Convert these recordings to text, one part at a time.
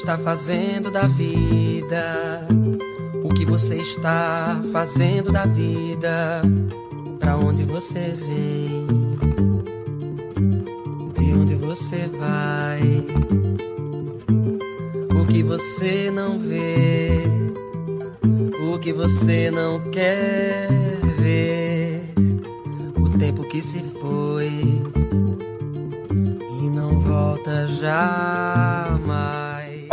Está fazendo da vida? O que você está fazendo da vida? Para onde você vem? De onde você vai? O que você não vê? O que você não quer ver? O tempo que se foi e não volta jamais.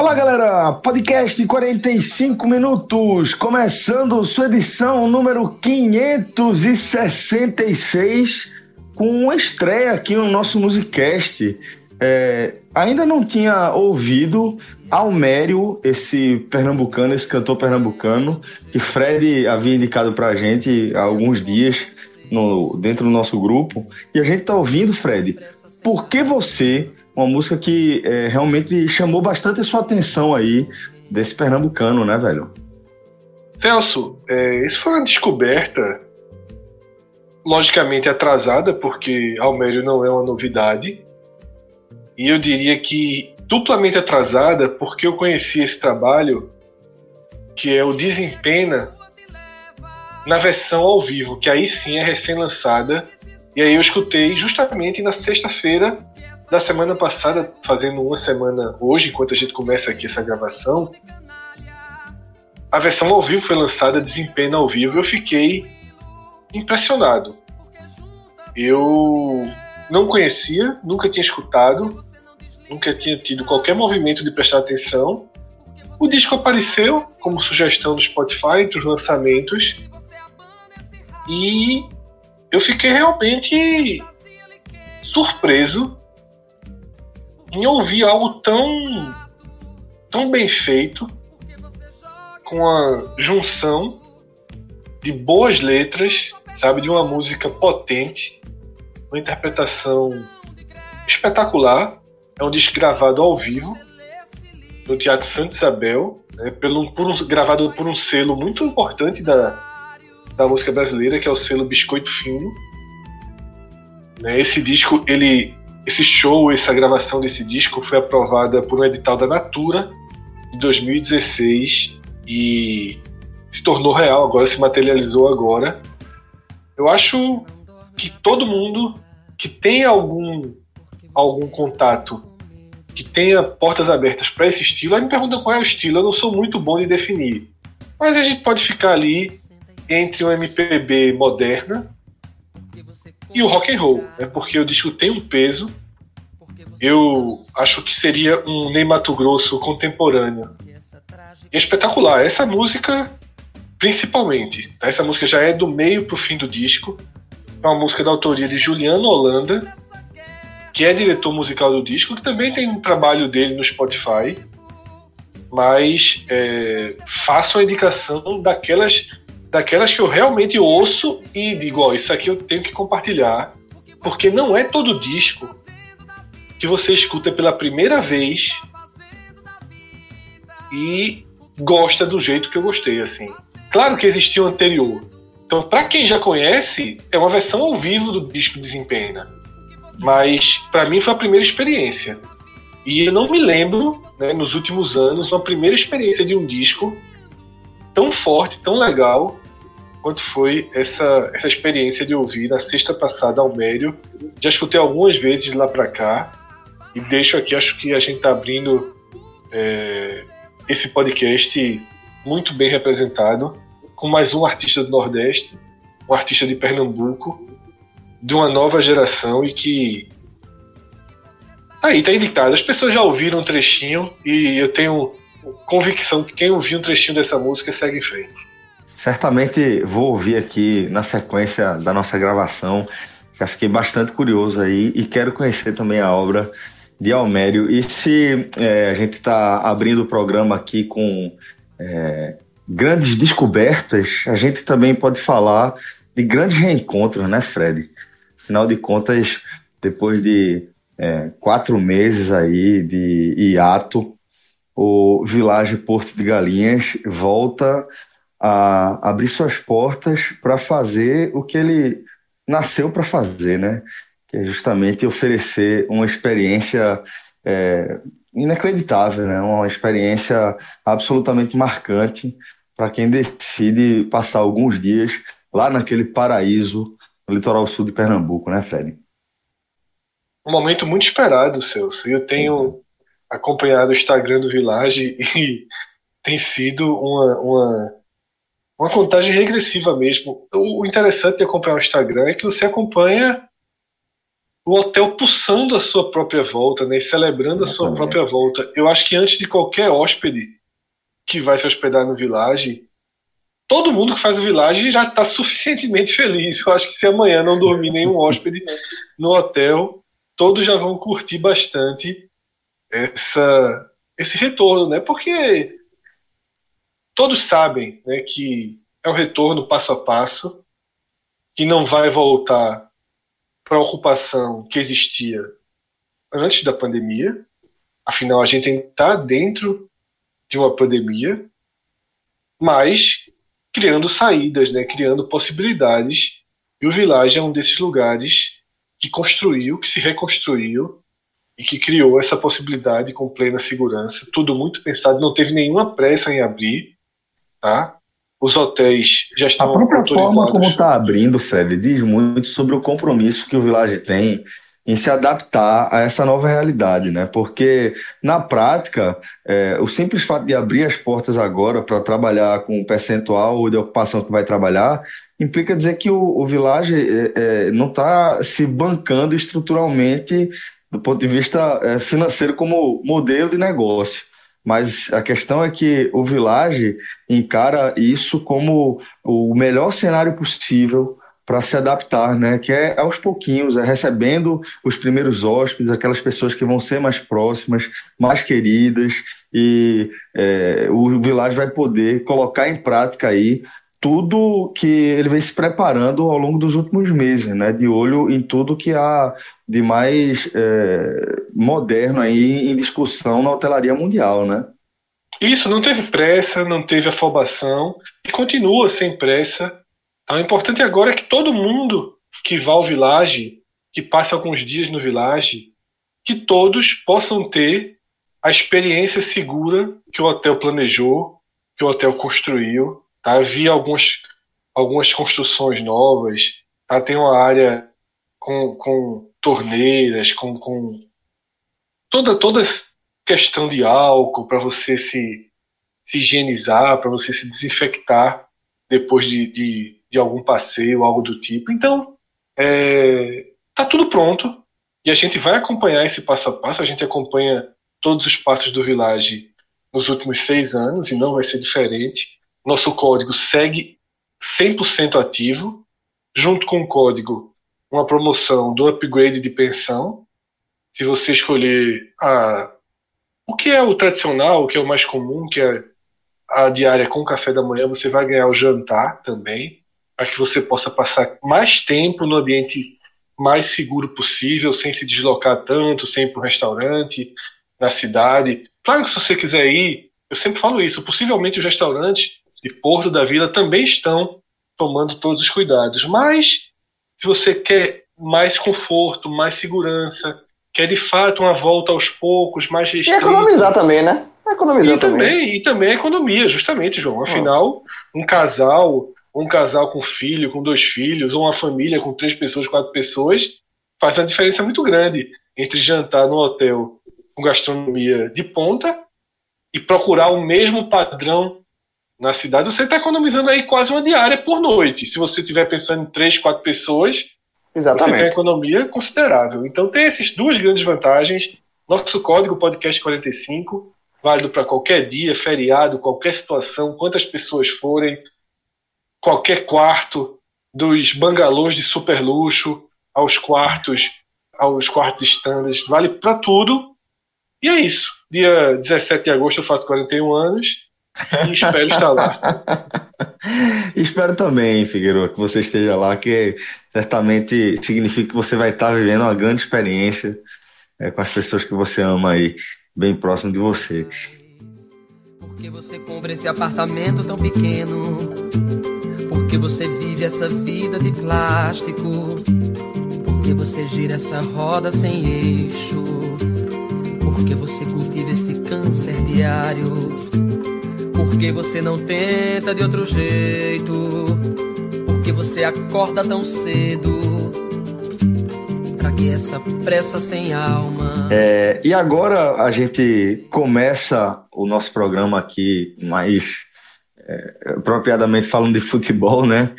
Olá, galera! Podcast 45 minutos, começando sua edição número 566, com uma estreia aqui no nosso Musicast. É, ainda não tinha ouvido Almério, esse pernambucano, esse cantor pernambucano, que Fred havia indicado pra gente há alguns dias no, dentro do nosso grupo. E a gente tá ouvindo, Fred, Por que Você, uma música que é, realmente chamou bastante a sua atenção aí, desse pernambucano, né, velho? Celso, é, isso foi uma descoberta logicamente atrasada, porque Almério não é uma novidade, e eu diria que duplamente atrasada porque eu conheci esse trabalho que é o Desempena na versão ao vivo, que aí sim é recém-lançada. E aí eu escutei justamente na sexta-feira da semana passada, fazendo uma semana hoje, enquanto a gente começa aqui essa gravação. A versão ao vivo foi lançada, Desempena ao vivo, eu fiquei impressionado. Eu não conhecia, nunca tinha escutado, nunca tinha tido qualquer movimento de prestar atenção. O disco apareceu como sugestão do Spotify entre os lançamentos e eu fiquei realmente surpreso em ouvir algo tão tão bem feito com a junção de boas letras, sabe, de uma música potente, uma interpretação espetacular é um disco gravado ao vivo no Teatro Santa Isabel, né, pelo, por um, gravado por um selo muito importante da, da música brasileira, que é o selo Biscoito Fino. Né, esse disco, ele, esse show, essa gravação desse disco foi aprovada por um edital da Natura em 2016 e se tornou real agora, se materializou agora. Eu acho que todo mundo que tem algum algum contato que tenha portas abertas para esse estilo, aí me pergunta qual é o estilo. Eu não sou muito bom de definir. Mas a gente pode ficar ali entre o MPB moderna e o rock and roll, né? porque o disco tem um peso. Eu acho que seria um Ney Mato Grosso contemporâneo. E é espetacular. Essa música, principalmente, tá? essa música já é do meio para o fim do disco. É uma música da autoria de Juliano Holanda que é diretor musical do disco, que também tem um trabalho dele no Spotify, mas é, faço a indicação daquelas, daquelas que eu realmente ouço e digo, ó, isso aqui eu tenho que compartilhar, porque não é todo disco que você escuta pela primeira vez e gosta do jeito que eu gostei, assim. Claro que existia o anterior. Então, para quem já conhece, é uma versão ao vivo do disco Desempena. Mas para mim foi a primeira experiência. E eu não me lembro, né, nos últimos anos, uma primeira experiência de um disco tão forte, tão legal, quanto foi essa, essa experiência de ouvir na sexta passada ao Médio. Já escutei algumas vezes lá para cá e deixo aqui, acho que a gente está abrindo é, esse podcast muito bem representado, com mais um artista do Nordeste, um artista de Pernambuco, de uma nova geração e que tá aí tá indicado. As pessoas já ouviram um trechinho e eu tenho convicção que quem ouviu um trechinho dessa música segue em frente. Certamente vou ouvir aqui na sequência da nossa gravação. Já fiquei bastante curioso aí e quero conhecer também a obra de Almério. E se é, a gente está abrindo o programa aqui com é, grandes descobertas, a gente também pode falar de grandes reencontros, né, Fred? Afinal de contas, depois de é, quatro meses aí de hiato, o Village Porto de Galinhas volta a abrir suas portas para fazer o que ele nasceu para fazer, né? Que é justamente oferecer uma experiência é, inacreditável, né? Uma experiência absolutamente marcante para quem decide passar alguns dias lá naquele paraíso no litoral sul de Pernambuco, né, Fred? Um momento muito esperado, Celso. Eu tenho acompanhado o Instagram do Village e tem sido uma, uma uma contagem regressiva mesmo. O interessante de acompanhar o Instagram é que você acompanha o hotel pulsando a sua própria volta, né, celebrando a sua própria volta. Eu acho que antes de qualquer hóspede que vai se hospedar no Village, todo mundo que faz o Village já está suficientemente feliz. Eu acho que se amanhã não dormir nenhum hóspede no hotel, todos já vão curtir bastante essa, esse retorno, né? Porque todos sabem né, que é o retorno passo a passo, que não vai voltar para a ocupação que existia antes da pandemia. Afinal, a gente está dentro de uma pandemia, mas criando saídas, né, criando possibilidades. E o Village é um desses lugares que construiu, que se reconstruiu e que criou essa possibilidade com plena segurança. Tudo muito pensado, não teve nenhuma pressa em abrir tá? Os hotéis já estão. A própria forma como está abrindo, Fred, diz muito sobre o compromisso que o Village tem em se adaptar a essa nova realidade, né? Porque na prática, é, o simples fato de abrir as portas agora para trabalhar com o percentual de ocupação que vai trabalhar implica dizer que o, o Village é, é, não está se bancando estruturalmente do ponto de vista é, financeiro como modelo de negócio. Mas a questão é que o Village encara isso como o melhor cenário possível para se adaptar, né? Que é aos pouquinhos, é recebendo os primeiros hóspedes, aquelas pessoas que vão ser mais próximas, mais queridas, e é, o Village vai poder colocar em prática aí tudo que ele vem se preparando ao longo dos últimos meses, né? De olho em tudo que há de mais é, moderno aí em discussão na hotelaria mundial, né? Isso, não teve pressa, não teve afobação e continua sem pressa. O importante agora é que todo mundo que vá ao Village, que passe alguns dias no Village, que todos possam ter a experiência segura que o hotel planejou, que o hotel construiu. Tá? Havia algumas, algumas construções novas, tá? tem uma área com, com torneiras, com, com toda, toda questão de álcool para você se, se higienizar, para você se desinfectar depois de, de, de, algum passeio, algo do tipo. Então, é, tá tudo pronto e a gente vai acompanhar esse passo a passo. A gente acompanha todos os passos do Village nos últimos seis anos e não vai ser diferente. Nosso código segue 100% ativo, junto com o código uma promoção do upgrade de pensão. Se você escolher a o que é o tradicional, o que é o mais comum, que é a diária com café da manhã, você vai ganhar o jantar também, para que você possa passar mais tempo no ambiente mais seguro possível, sem se deslocar tanto, sem ir para o restaurante, na cidade. Claro que se você quiser ir, eu sempre falo isso, possivelmente os restaurantes de Porto da Vila também estão tomando todos os cuidados, mas se você quer mais conforto, mais segurança, quer de fato uma volta aos poucos, mais restrita. E economizar também, né? Economizar e também. também. E também economia, justamente, João. Afinal, um casal, um casal com filho, com dois filhos, ou uma família com três pessoas, quatro pessoas, faz uma diferença muito grande entre jantar no hotel com gastronomia de ponta e procurar o mesmo padrão na cidade, você está economizando aí quase uma diária por noite. Se você estiver pensando em três, quatro pessoas, Exatamente. você tem uma economia considerável. Então tem essas duas grandes vantagens. Nosso código podcast 45 válido para qualquer dia, feriado, qualquer situação, quantas pessoas forem, qualquer quarto, dos bangalôs de super luxo aos quartos, aos quartos standards, vale para tudo. E é isso. Dia 17 de agosto eu faço 41 anos e espero estar lá. espero também, Figueiredo, que você esteja lá, que certamente significa que você vai estar vivendo uma grande experiência é, com as pessoas que você ama aí, bem próximo de você. Por que você compra esse apartamento tão pequeno? Por que você vive essa vida de plástico? Por que você gira essa roda sem eixo? Por que você cultiva esse câncer diário? Por que você não tenta de outro jeito? Por que você acorda tão cedo? Pra que essa pressa sem alma? É, e agora a gente começa o nosso programa aqui mais é, apropriadamente falando de futebol, né?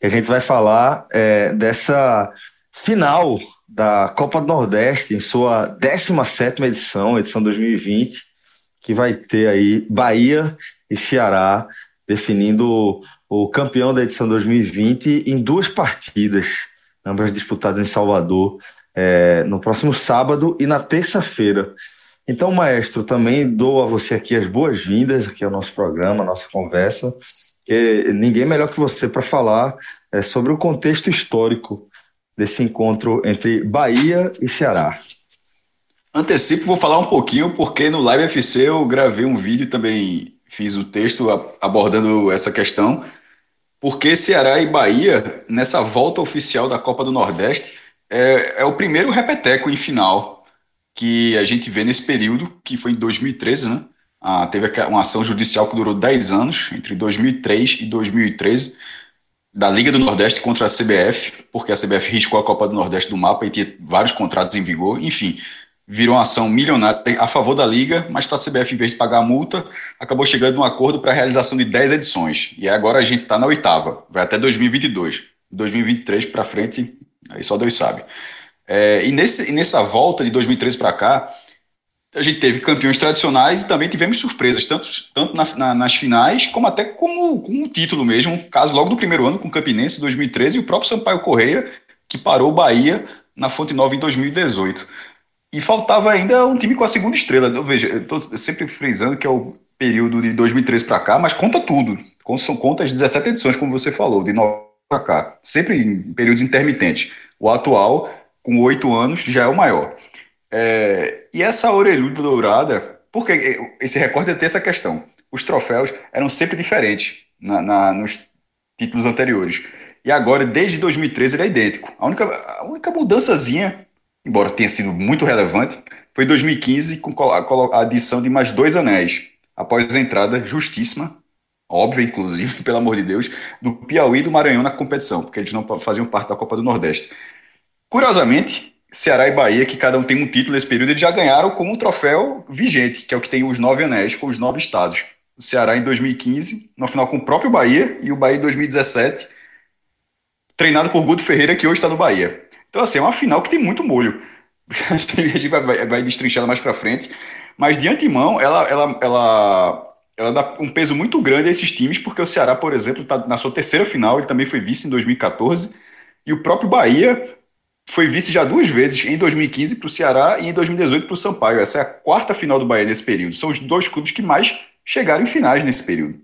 A gente vai falar é, dessa final da Copa do Nordeste em sua 17 edição, edição 2020, que vai ter aí Bahia e Ceará definindo o campeão da edição 2020 em duas partidas, ambas disputadas em Salvador, é, no próximo sábado e na terça-feira. Então, maestro, também dou a você aqui as boas-vindas aqui ao nosso programa, à nossa conversa. Que ninguém melhor que você para falar é, sobre o contexto histórico desse encontro entre Bahia e Ceará. Antecipo, vou falar um pouquinho, porque no Live FC eu gravei um vídeo também fiz o texto abordando essa questão, porque Ceará e Bahia, nessa volta oficial da Copa do Nordeste, é, é o primeiro repeteco em final que a gente vê nesse período, que foi em 2013, né? Ah, teve uma ação judicial que durou 10 anos, entre 2003 e 2013, da Liga do Nordeste contra a CBF, porque a CBF riscou a Copa do Nordeste do mapa e tinha vários contratos em vigor. Enfim, virou uma ação milionária a favor da Liga, mas para a CBF, em vez de pagar a multa, acabou chegando num acordo para a realização de 10 edições. E agora a gente está na oitava, vai até 2022. 2023 para frente, aí só Deus sabe. É, e, nesse, e nessa volta de 2013 para cá, a gente teve campeões tradicionais e também tivemos surpresas, tanto, tanto na, na, nas finais, como até com o título mesmo. Caso logo do primeiro ano com o Campinense, 2013, e o próprio Sampaio Correia, que parou o Bahia na Fonte Nova em 2018. E faltava ainda um time com a segunda estrela. Eu vejo, eu tô sempre frisando que é o período de 2013 para cá, mas conta tudo. Conta as 17 edições, como você falou, de 9 para cá. Sempre em períodos intermitentes. O atual, com oito anos, já é o maior. É, e essa orelhuda dourada, porque esse recorde tem essa questão. Os troféus eram sempre diferentes na, na, nos títulos anteriores. E agora, desde 2013, ele é idêntico. A única, a única mudançazinha, embora tenha sido muito relevante, foi 2015 com a, a adição de mais dois anéis, após a entrada justíssima, óbvia inclusive, pelo amor de Deus, do Piauí e do Maranhão na competição, porque eles não faziam parte da Copa do Nordeste. Curiosamente, Ceará e Bahia, que cada um tem um título nesse período, eles já ganharam com um troféu vigente, que é o que tem os nove anéis com os nove estados. O Ceará em 2015, no final com o próprio Bahia, e o Bahia em 2017, treinado por Guto Ferreira, que hoje está no Bahia. Então, assim, é uma final que tem muito molho. a gente vai, vai, vai destrinchar mais para frente. Mas, de antemão, ela, ela, ela, ela dá um peso muito grande a esses times, porque o Ceará, por exemplo, está na sua terceira final, ele também foi vice em 2014, e o próprio Bahia foi vice já duas vezes, em 2015 para o Ceará e em 2018 para o Sampaio. Essa é a quarta final do Bahia nesse período. São os dois clubes que mais chegaram em finais nesse período.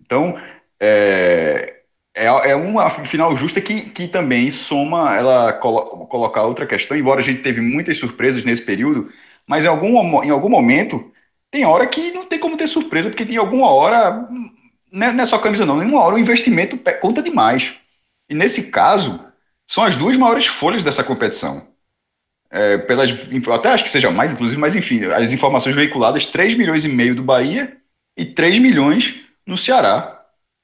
Então, é, é, é uma final justa que, que também soma, ela colo, colocar outra questão, embora a gente teve muitas surpresas nesse período, mas em algum, em algum momento tem hora que não tem como ter surpresa, porque tem alguma hora, é, não é só camisa não, nenhuma hora o investimento conta demais. E nesse caso, são as duas maiores folhas dessa competição. É, pelas, até acho que seja mais, inclusive, mas enfim, as informações veiculadas, 3 milhões e meio do Bahia e 3 milhões no Ceará.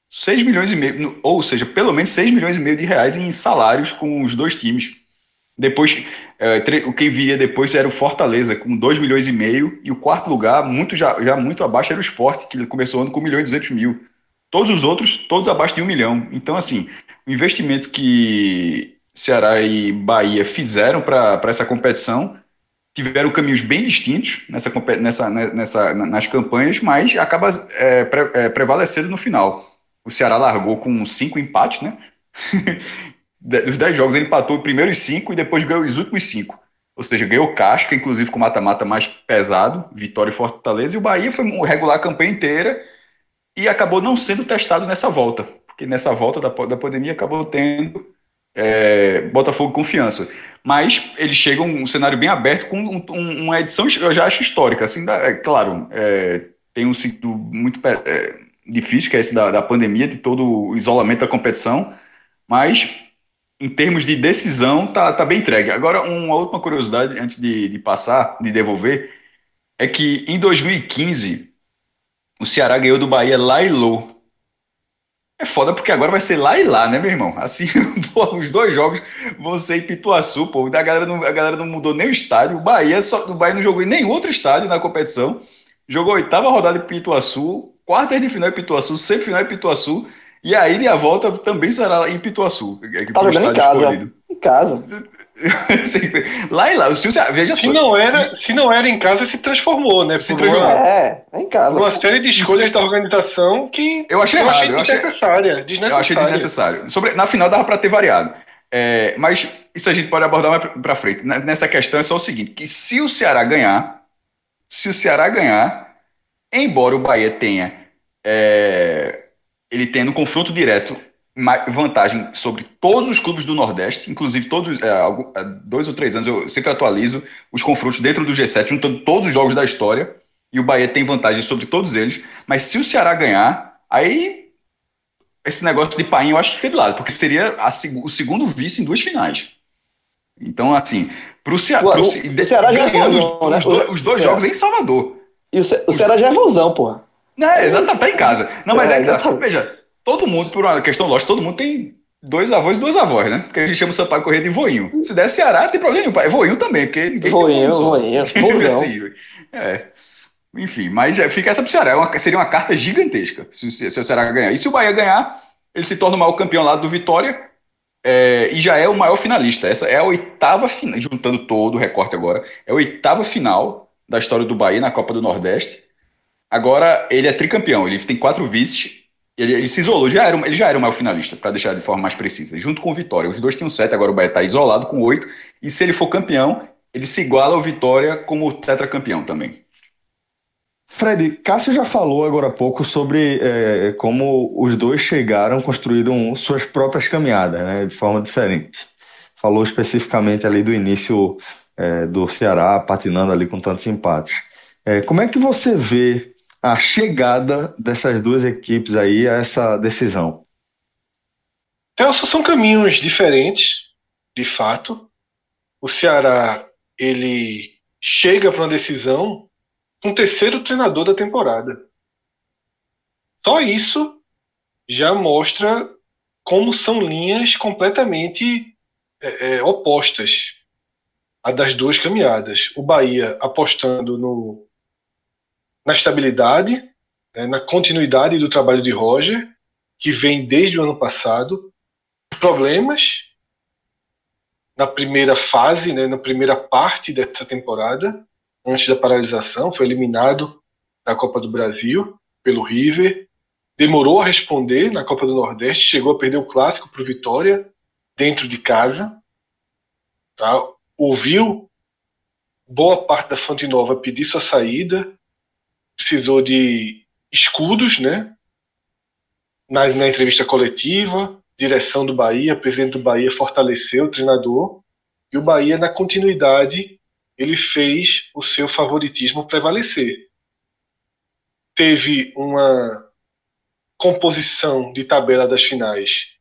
6 milhões e meio, ou seja, pelo menos 6 milhões e meio de reais em salários com os dois times. Depois, é, quem viria depois era o Fortaleza, com 2 milhões e meio, e o quarto lugar, muito já, já muito abaixo, era o Sport, que começou o ano com 1 milhão e 200 mil. Todos os outros, todos abaixo de 1 milhão. Então, assim, o investimento que Ceará e Bahia fizeram para essa competição tiveram caminhos bem distintos nessa, nessa, nessa, nas campanhas, mas acaba é, pre, é, prevalecendo no final. O Ceará largou com cinco empates, né? Dos dez jogos ele empatou o os cinco e depois ganhou os últimos cinco. Ou seja, ganhou casca, inclusive com mata-mata mais pesado, Vitória e Fortaleza, e o Bahia foi regular a campanha inteira e acabou não sendo testado nessa volta, porque nessa volta da, da pandemia acabou tendo é, Botafogo confiança. Mas eles chegam um cenário bem aberto com um, um, uma edição, eu já acho histórica. Assim, da, é, claro, é, tem um ciclo muito é, difícil, que é esse da, da pandemia, de todo o isolamento da competição, mas em termos de decisão, tá, tá bem entregue. Agora, uma última curiosidade, antes de, de passar, de devolver, é que em 2015, o Ceará ganhou do Bahia lá e low é foda porque agora vai ser lá e lá, né, meu irmão? Assim, pô, os dois jogos vão ser em Pituaçu, pô. A galera não, a galera não mudou nem o estádio. O Bahia, só, o Bahia não jogou em nenhum outro estádio na competição. Jogou a oitava rodada em Pituaçu, quarta de final em Pituaçu, semifinal em Pituaçu. E a ida e a volta também será em Pituaçu. É tá jogando em casa. Escolhido. Em casa. lá e lá, o Silvio, veja se só. Não era, se não era em casa, se transformou, né? Se transformou. É, é em casa. Uma série de escolhas da organização que eu achei, eu achei desnecessária, achei, desnecessária. Eu achei desnecessário. Sobre, na final dava para ter variado. É, mas isso a gente pode abordar mais para frente. Nessa questão é só o seguinte: que se o Ceará ganhar, se o Ceará ganhar, embora o Bahia tenha. É, ele tendo confronto direto vantagem sobre todos os clubes do Nordeste, inclusive todos, é, há dois ou três anos eu sempre atualizo os confrontos dentro do G7, juntando todos os jogos da história, e o Bahia tem vantagem sobre todos eles, mas se o Ceará ganhar, aí esse negócio de painho eu acho que fica de lado, porque seria a, o segundo vice em duas finais. Então, assim, para o Ceará, o, Ceará é vozão, né? os, dois, os dois é. jogos em Salvador. E o, Ce o Ceará já é vozão, porra. Não, é, exatamente, tá em casa. Não, mas é, é que, veja, todo mundo, por uma questão lógica, todo mundo tem dois avós e duas avós, né? Porque a gente chama o Sampaio Corrêa de voinho. Se der Ceará, tem problema nenhum. É voinho também, porque ninguém voinho, voinho, voinho. é. Enfim, mas é, fica essa pro Ceará. É uma, seria uma carta gigantesca se, se, se, o Ceará ganhar. E se o Bahia ganhar, ele se torna o maior campeão lá do Vitória é, e já é o maior finalista. Essa é a oitava final, juntando todo o recorte agora, é a oitava final da história do Bahia na Copa do Nordeste. Agora ele é tricampeão, ele tem quatro vices ele, ele, se isolou, já era, ele já era o maior finalista, para deixar de forma mais precisa, junto com o Vitória. Os dois tinham sete, agora o Bahia está isolado com oito, e se ele for campeão, ele se iguala ao Vitória como tetracampeão também. Fred, Cássio já falou agora há pouco sobre é, como os dois chegaram, construíram suas próprias caminhadas, né, de forma diferente. Falou especificamente ali do início é, do Ceará, patinando ali com tantos empates. É, como é que você vê a chegada dessas duas equipes aí a essa decisão? Celso, são caminhos diferentes, de fato. O Ceará ele chega para uma decisão com o terceiro treinador da temporada. Só isso já mostra como são linhas completamente é, é, opostas a das duas caminhadas. O Bahia apostando no na estabilidade, né, na continuidade do trabalho de Roger, que vem desde o ano passado. Problemas na primeira fase, né, na primeira parte dessa temporada, antes da paralisação, foi eliminado da Copa do Brasil pelo River, demorou a responder na Copa do Nordeste, chegou a perder o clássico para o Vitória dentro de casa, tá? Ouviu boa parte da Fonte Nova pedir sua saída, precisou de escudos, né? Na, na entrevista coletiva, direção do Bahia, presidente do Bahia fortaleceu o treinador e o Bahia, na continuidade, ele fez o seu favoritismo prevalecer. Teve uma composição de tabela das finais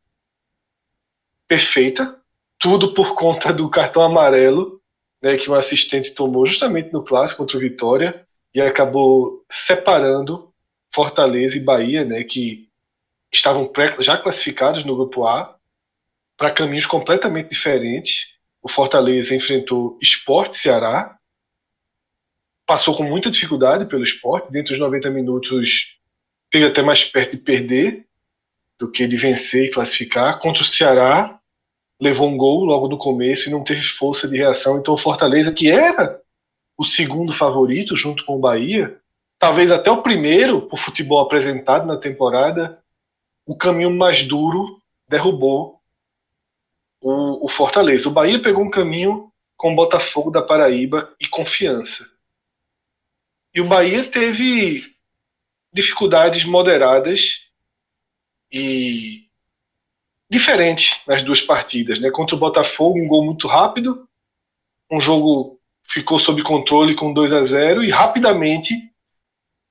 perfeita, tudo por conta do cartão amarelo né, que um assistente tomou justamente no clássico contra o Vitória e acabou separando Fortaleza e Bahia, né, que estavam já classificados no grupo A, para caminhos completamente diferentes. O Fortaleza enfrentou Esporte Ceará, passou com muita dificuldade pelo esporte, dentro dos 90 minutos teve até mais perto de perder do que de vencer e classificar. Contra o Ceará, levou um gol logo no começo e não teve força de reação. Então o Fortaleza, que era o segundo favorito, junto com o Bahia, talvez até o primeiro por futebol apresentado na temporada, o caminho mais duro derrubou o, o Fortaleza. O Bahia pegou um caminho com o Botafogo da Paraíba e confiança. E o Bahia teve dificuldades moderadas e diferentes nas duas partidas. Né? Contra o Botafogo, um gol muito rápido, um jogo ficou sob controle com 2 a 0 e rapidamente.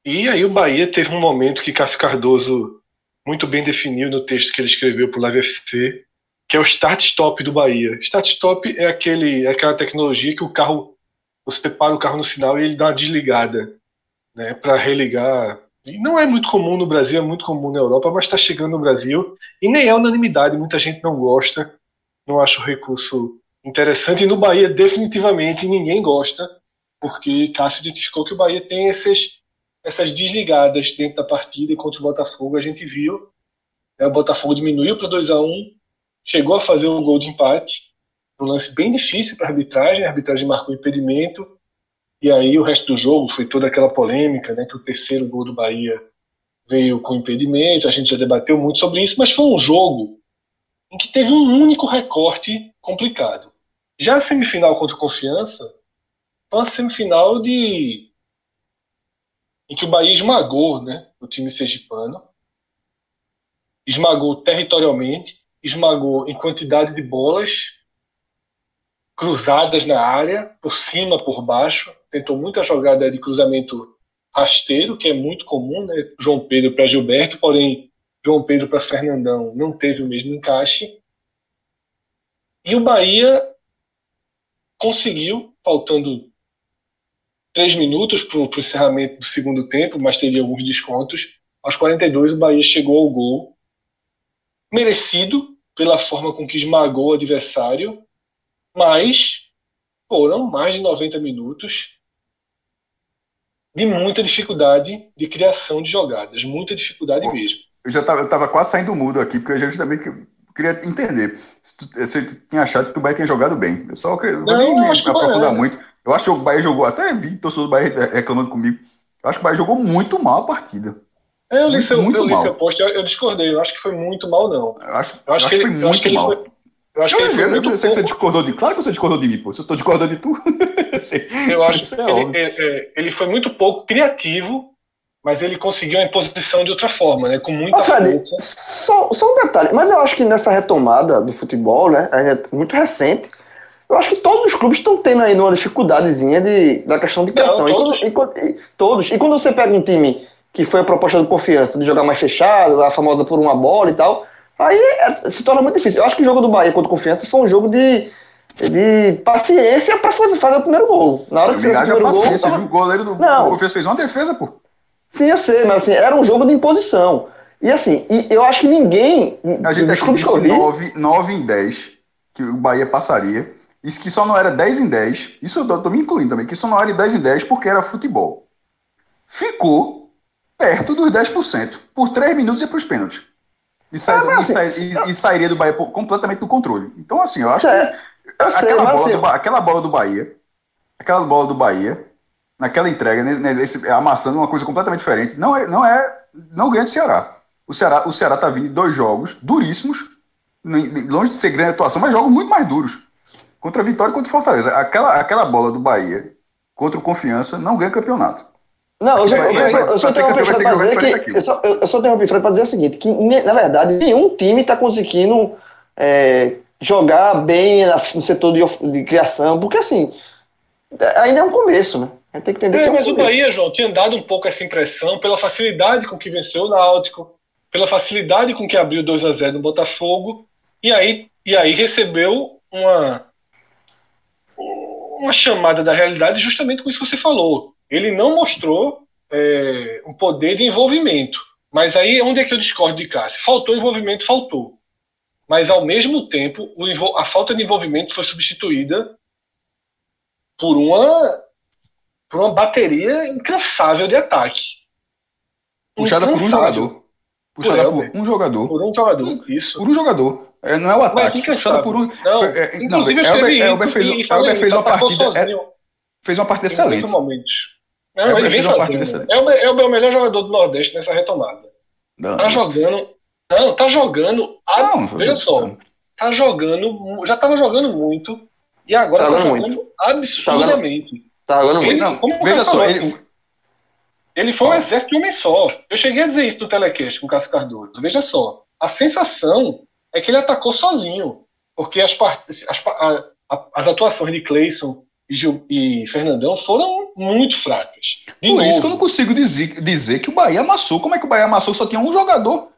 E aí o Bahia teve um momento que Cássio Cardoso muito bem definiu no texto que ele escreveu para o Live FC, que é o start-stop do Bahia. Start-stop é, aquele, é aquela tecnologia que o carro, você para o carro no sinal e ele dá uma desligada né, para religar. E não é muito comum no Brasil, é muito comum na Europa, mas está chegando no Brasil e nem é unanimidade, muita gente não gosta, não acha o recurso interessante. E no Bahia, definitivamente, ninguém gosta, porque Cássio identificou que o Bahia tem esses, essas desligadas dentro da partida e contra o Botafogo a gente viu. Né, o Botafogo diminuiu para 2 a 1 chegou a fazer um gol de empate, um lance bem difícil para a arbitragem, a arbitragem marcou impedimento, e aí o resto do jogo foi toda aquela polêmica, né, que o terceiro gol do Bahia veio com impedimento, a gente já debateu muito sobre isso, mas foi um jogo em que teve um único recorte complicado. Já a semifinal contra o Confiança foi uma semifinal de em que o Bahia esmagou, né, o time sergipano, esmagou territorialmente, esmagou em quantidade de bolas cruzadas na área, por cima, por baixo. Tentou muita jogada de cruzamento rasteiro, que é muito comum, né? João Pedro para Gilberto, porém João Pedro para Fernandão não teve o mesmo encaixe. E o Bahia conseguiu, faltando três minutos para o encerramento do segundo tempo, mas teria alguns descontos. Aos 42, o Bahia chegou ao gol merecido, pela forma com que esmagou o adversário, mas foram mais de 90 minutos de muita dificuldade de criação de jogadas, muita dificuldade mesmo. Eu já estava tava quase saindo mudo aqui, porque eu justamente queria entender se tu, se tu tinha achado que o Bahia tinha jogado bem. Eu só queria, não, nem me aprofundar muito. Eu acho que o Bahia jogou, até vi torcedor do Bahia reclamando comigo. Eu acho que o Bahia jogou muito mal a partida. É, eu li seu, muito eu li seu post, eu, eu, discordei. Eu acho que foi muito mal, não. Eu acho, eu acho, que, ele, foi muito que mal. Foi, eu acho que ele foi eu, muito eu sei que você discordou de Claro que você discordou de mim, pô. Se eu tô discordando de tu. eu acho que é ele, é, ele, foi muito pouco criativo, mas ele conseguiu a imposição de outra forma, né? Com muita Fred, força. Só, só um detalhe, mas eu acho que nessa retomada do futebol, né? É muito recente. Eu acho que todos os clubes estão tendo aí uma dificuldadezinha de, da questão de cartão. Não, todos. E, quando, e, todos. E quando você pega um time que foi a proposta do confiança, de jogar mais fechado, a famosa por uma bola e tal, aí é, se torna muito difícil. Eu acho que o jogo do Bahia contra o confiança foi um jogo de, de paciência para fazer, fazer o primeiro gol. Na hora que você fez o primeiro gol. O goleiro do, do confiança fez uma defesa, pô. Sim, eu sei, mas assim, era um jogo de imposição. E assim, e eu acho que ninguém. A gente aqui disse 9, 9 em 10 que o Bahia passaria. Isso que só não era 10 em 10. Isso eu tô me incluindo também, que só não era 10 em 10 porque era futebol. Ficou perto dos 10%, por 3 minutos e para os pênaltis. E, sai, ah, assim, e, e, e, sairia do Bahia completamente do controle. Então, assim, eu acho é, que eu aquela, sei, bola assim, do, aquela bola do Bahia, aquela bola do Bahia, naquela entrega, nesse, amassando uma coisa completamente diferente, não é, não é, não ganha do Ceará. O Ceará, o Ceará tá vindo dois jogos duríssimos, longe de ser grande atuação, mas jogos muito mais duros. Contra a Vitória e contra o Fortaleza. Aquela, aquela bola do Bahia contra o Confiança não ganha campeonato. Não, eu só, eu, eu, eu só para dizer que, eu só, eu só interrompi Fred para dizer o seguinte, que na verdade nenhum time está conseguindo é, jogar bem no setor de, de, criação, porque assim, ainda é um começo, né? A gente tem que entender é, que é um mas começo. o Bahia, João, tinha dado um pouco essa impressão pela facilidade com que venceu o Náutico, pela facilidade com que abriu 2 a 0 no Botafogo, e aí, e aí recebeu uma uma chamada da realidade justamente com isso que você falou ele não mostrou é, um poder de envolvimento. Mas aí onde é que eu discordo de Cássio? Faltou envolvimento, faltou. Mas ao mesmo tempo, a falta de envolvimento foi substituída por uma, por uma bateria incansável de ataque. Puxada por um jogador. Puxada por, por um jogador. Por um jogador, isso. Por um jogador. É, não é o ataque. Puxada por um. Não, é, é, não Elber, Elber fez, Elber fez uma partida. É, fez uma parte excelente. Não, é, ele vem fazendo. É o, é o melhor jogador do Nordeste nessa retomada. Não, tá jogando. Não, tá jogando. Não, veja só. Tá jogando. Já tava jogando muito. E agora tá, tá jogando muito. absurdamente. Tá jogando muito. Não, como veja só. Ele, ele foi um exército de homem só. Eu cheguei a dizer isso no telecast com o Cássio Cardoso. Veja só. A sensação é que ele atacou sozinho. Porque as, as, a, as atuações de Cleison e, Gil, e Fernandão foram muito fracas. De Por novo. isso que eu não consigo dizer, dizer que o Bahia amassou. Como é que o Bahia amassou? Só tinha um jogador.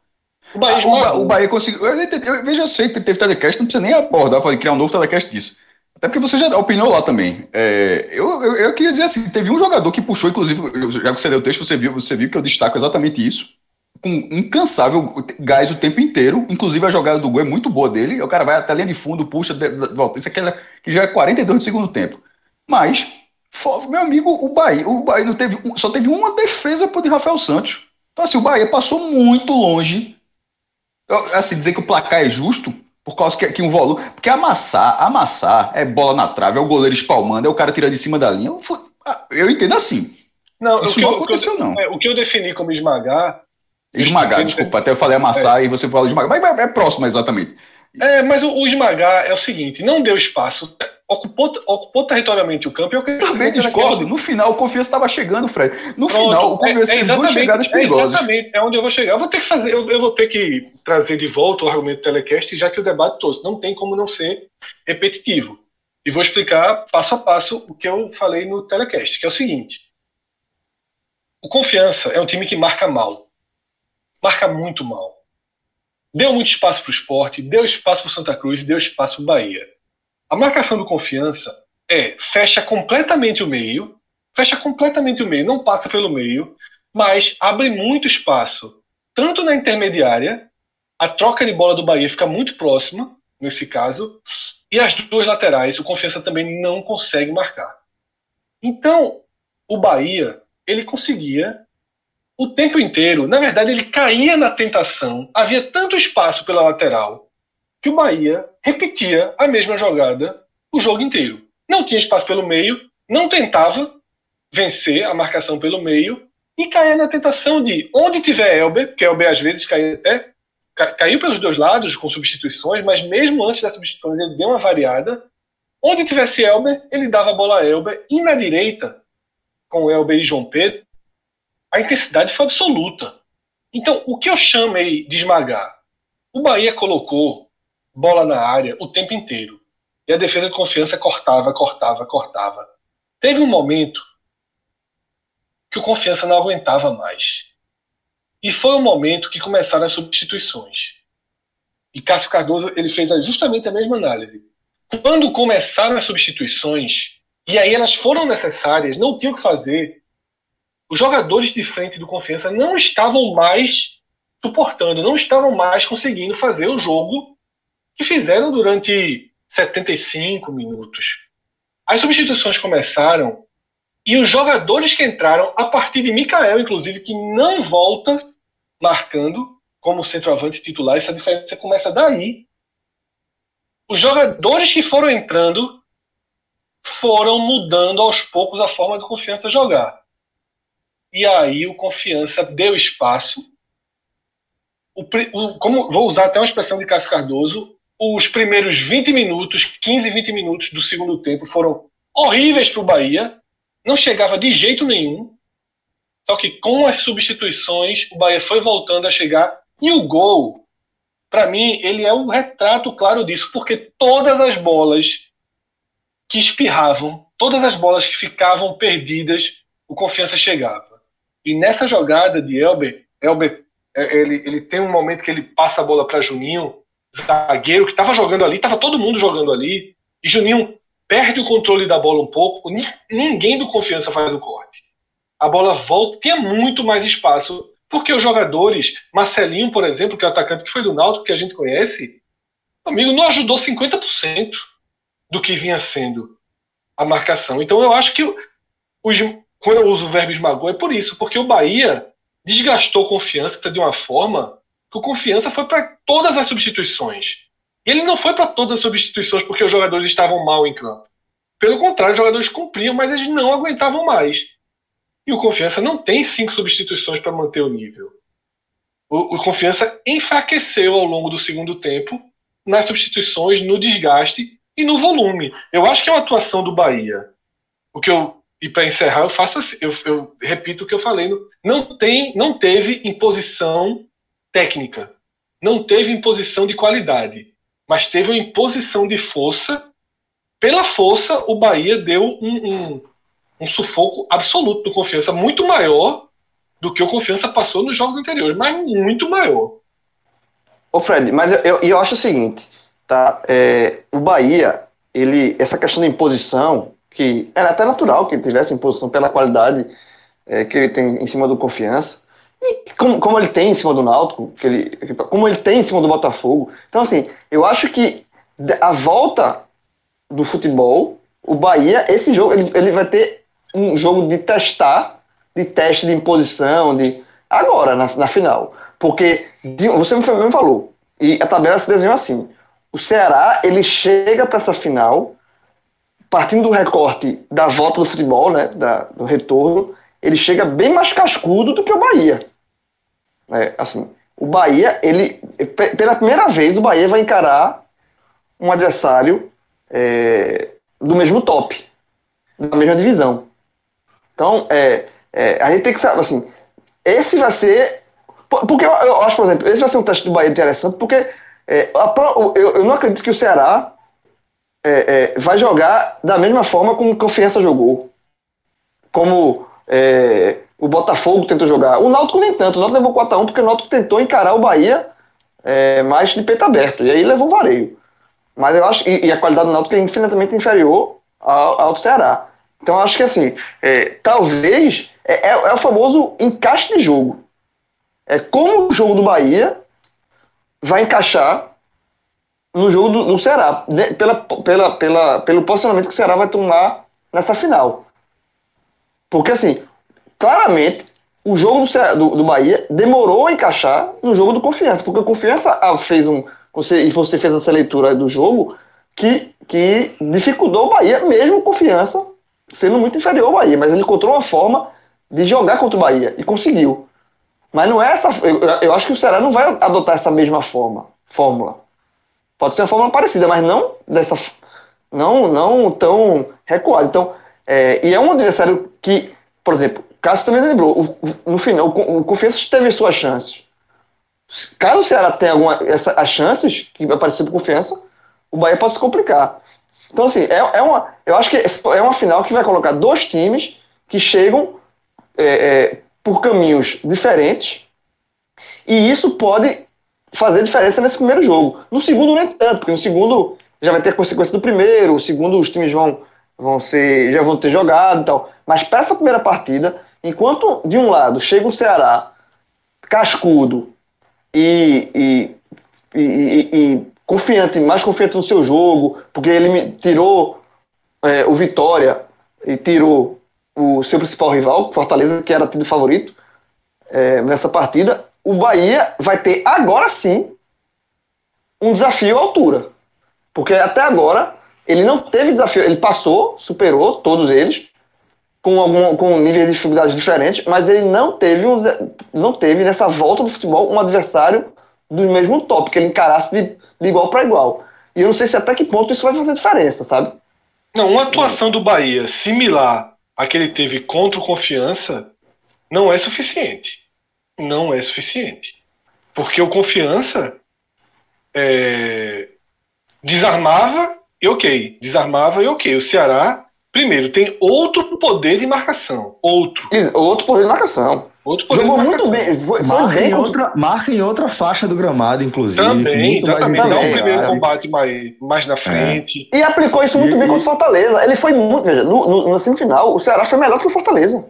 O Bahia, ah, o, o Bahia conseguiu. Eu, eu, eu, veja, eu sei que teve telecast, não precisa nem abordar, falei criar um novo telecast disso. Até porque você já opinou lá também. É, eu, eu, eu, queria dizer assim: teve um jogador que puxou, inclusive, já que você leu o texto, você viu, você viu que eu destaco exatamente isso. Com incansável gás o tempo inteiro. Inclusive, a jogada do gol é muito boa dele. O cara vai até a linha de fundo, puxa, volta. Isso aqui é, que já é 42 do segundo tempo. Mas, meu amigo, o Bahia, o Bahia não teve, só teve uma defesa por de Rafael Santos. Então, assim, o Bahia passou muito longe. Assim, dizer que o placar é justo, por causa que, que um volume. Porque amassar, amassar é bola na trave, é o goleiro espalmando, é o cara tirando de cima da linha. Eu entendo assim. Não, Isso não eu, aconteceu, eu, não. É, o que eu defini como esmagar. Esmagar, desculpa, até eu falei amassar é. e você falou esmagar. Mas é próximo, exatamente. É, mas o, o esmagar é o seguinte: não deu espaço ocupou, ocupou territorialmente o campo. Eu também discordo. No final, o Confiança estava chegando, Fred. No Pronto, final, o Confiança é, é teve duas chegadas perigosas. É exatamente, é onde eu vou chegar. Eu vou ter que fazer, eu, eu, vou ter que trazer de volta o argumento do telecast, já que o debate todo não tem como não ser repetitivo. E vou explicar passo a passo o que eu falei no telecast, que é o seguinte: o Confiança é um time que marca mal. Marca muito mal. Deu muito espaço para o esporte, deu espaço para o Santa Cruz e deu espaço para o Bahia. A marcação do confiança é fecha completamente o meio, fecha completamente o meio, não passa pelo meio, mas abre muito espaço, tanto na intermediária, a troca de bola do Bahia fica muito próxima, nesse caso, e as duas laterais, o confiança também não consegue marcar. Então, o Bahia, ele conseguia o tempo inteiro, na verdade, ele caía na tentação, havia tanto espaço pela lateral que o Bahia repetia a mesma jogada o jogo inteiro. Não tinha espaço pelo meio, não tentava vencer a marcação pelo meio e caía na tentação de onde tiver Elber, que Elber às vezes caiu até caiu pelos dois lados com substituições, mas mesmo antes das substituições ele deu uma variada. Onde tivesse Elber, ele dava a bola a Elber e na direita, com Elber e João Pedro, a intensidade foi absoluta. Então, o que eu chamei de esmagar? O Bahia colocou bola na área o tempo inteiro. E a defesa de confiança cortava, cortava, cortava. Teve um momento que o confiança não aguentava mais. E foi o momento que começaram as substituições. E Cássio Cardoso ele fez justamente a mesma análise. Quando começaram as substituições, e aí elas foram necessárias, não tinham o que fazer, os jogadores de frente do Confiança não estavam mais suportando, não estavam mais conseguindo fazer o jogo que fizeram durante 75 minutos. As substituições começaram e os jogadores que entraram, a partir de Mikael, inclusive, que não volta marcando como centroavante titular, essa diferença começa daí. Os jogadores que foram entrando foram mudando aos poucos a forma de confiança jogar. E aí o confiança deu espaço. O, o, como vou usar até uma expressão de Cássio Cardoso, os primeiros 20 minutos, 15, 20 minutos do segundo tempo foram horríveis para o Bahia. Não chegava de jeito nenhum. Só que com as substituições, o Bahia foi voltando a chegar. E o gol, para mim, ele é um retrato claro disso, porque todas as bolas que espirravam, todas as bolas que ficavam perdidas, o confiança chegava. E nessa jogada de Elber, Elber é, ele, ele tem um momento que ele passa a bola para Juninho, zagueiro que estava jogando ali, estava todo mundo jogando ali, e Juninho perde o controle da bola um pouco, ninguém do confiança faz o corte. A bola volta, tinha muito mais espaço, porque os jogadores, Marcelinho, por exemplo, que é o atacante que foi do Náutico, que a gente conhece, amigo, não ajudou 50% do que vinha sendo a marcação. Então eu acho que os, quando eu uso o verbo esmagou é por isso, porque o Bahia desgastou confiança de uma forma o Confiança foi para todas as substituições. Ele não foi para todas as substituições porque os jogadores estavam mal em campo. Pelo contrário, os jogadores cumpriam, mas eles não aguentavam mais. E o Confiança não tem cinco substituições para manter o nível. O, o Confiança enfraqueceu ao longo do segundo tempo nas substituições, no desgaste e no volume. Eu acho que é uma atuação do Bahia. O que eu e para encerrar eu faço assim, eu, eu, repito o que eu falei, não tem, não teve imposição técnica, não teve imposição de qualidade, mas teve uma imposição de força. Pela força, o Bahia deu um, um, um sufoco absoluto do Confiança, muito maior do que o Confiança passou nos jogos anteriores, mas muito maior. Ô Fred, mas eu, eu, eu acho o seguinte, tá? É, o Bahia, ele, essa questão de imposição, que era até natural que ele tivesse imposição pela qualidade é, que ele tem em cima do Confiança, como, como ele tem em cima do Náutico, ele, como ele tem em cima do Botafogo. Então, assim, eu acho que a volta do futebol, o Bahia, esse jogo, ele, ele vai ter um jogo de testar, de teste de imposição, de agora, na, na final. Porque você me falou, e a tabela se desenhou assim. O Ceará, ele chega para essa final, partindo do recorte da volta do futebol, né, da, do retorno, ele chega bem mais cascudo do que o Bahia. É, assim, o Bahia, ele, pela primeira vez, o Bahia vai encarar um adversário é, do mesmo top, da mesma divisão. Então, é, é, a gente tem que saber, assim, esse vai ser porque eu, eu, acho, por exemplo, esse vai ser um teste do Bahia interessante, porque é, a, eu, eu, não acredito que o Ceará é, é, vai jogar da mesma forma como o Confiança jogou. Como é, o Botafogo tentou jogar. O Náutico nem tanto. O Náutico levou 4x1 porque o Náutico tentou encarar o Bahia é, mais de peito aberto. E aí levou vareio. Mas eu acho. E, e a qualidade do Náutico é infinitamente inferior ao, ao do Ceará. Então acho que assim, é, talvez é, é, o famoso encaixe de jogo é como o jogo do Bahia vai encaixar no jogo do Ceará, de, pela, pela, pela, pelo posicionamento que o Ceará vai tomar nessa final. Porque, assim, claramente, o jogo do, do, do, Bahia demorou a encaixar no jogo do Confiança, porque o Confiança ah, fez um. Você, e você fez essa leitura do jogo que, que dificultou o Bahia, mesmo Confiança sendo muito inferior ao Bahia, mas ele encontrou uma forma de jogar contra o Bahia e conseguiu. Mas não é essa. Eu, eu acho que o Ceará não vai adotar essa mesma forma, fórmula. Pode ser uma fórmula parecida, mas não dessa. Não, não tão recuado. Então, é, e é um adversário que, por exemplo, Cássio também lembrou, o, no final, o, o Confiança teve suas chances. Caso o Ceará tenha alguma, essa, as chances que aparecer por confiança, o Bahia pode se complicar. Então, assim, é, é uma, eu acho que é uma final que vai colocar dois times que chegam é, é, por caminhos diferentes, e isso pode fazer diferença nesse primeiro jogo. No segundo, nem tanto, porque no segundo já vai ter consequência do primeiro, o segundo os times vão, vão ser, já vão ter jogado e tal. Mas para essa primeira partida, enquanto de um lado chega o Ceará cascudo e, e, e, e confiante, mais confiante no seu jogo, porque ele tirou é, o Vitória e tirou o seu principal rival, Fortaleza, que era tido favorito é, nessa partida, o Bahia vai ter agora sim um desafio à altura. Porque até agora ele não teve desafio, ele passou, superou todos eles, com, algum, com níveis de dificuldade diferentes, mas ele não teve, um, não teve nessa volta do futebol um adversário do mesmo top, que ele encarasse de, de igual para igual. E eu não sei se até que ponto isso vai fazer diferença, sabe? Não, uma atuação do Bahia similar a que ele teve contra o Confiança não é suficiente. Não é suficiente. Porque o Confiança é, desarmava e ok. Desarmava e ok. O Ceará, primeiro, tem outro poder de marcação. Outro. Outro poder de marcação. Outro poder Jogou muito bem. Foi, marca, bem em outra, marca em outra faixa do gramado, inclusive. Também, exatamente. Dá um primeiro combate mais, mais na frente. É. E aplicou isso muito e, bem contra o Fortaleza. Ele foi muito. Veja, no, no, no semifinal, o Ceará foi melhor que o Fortaleza.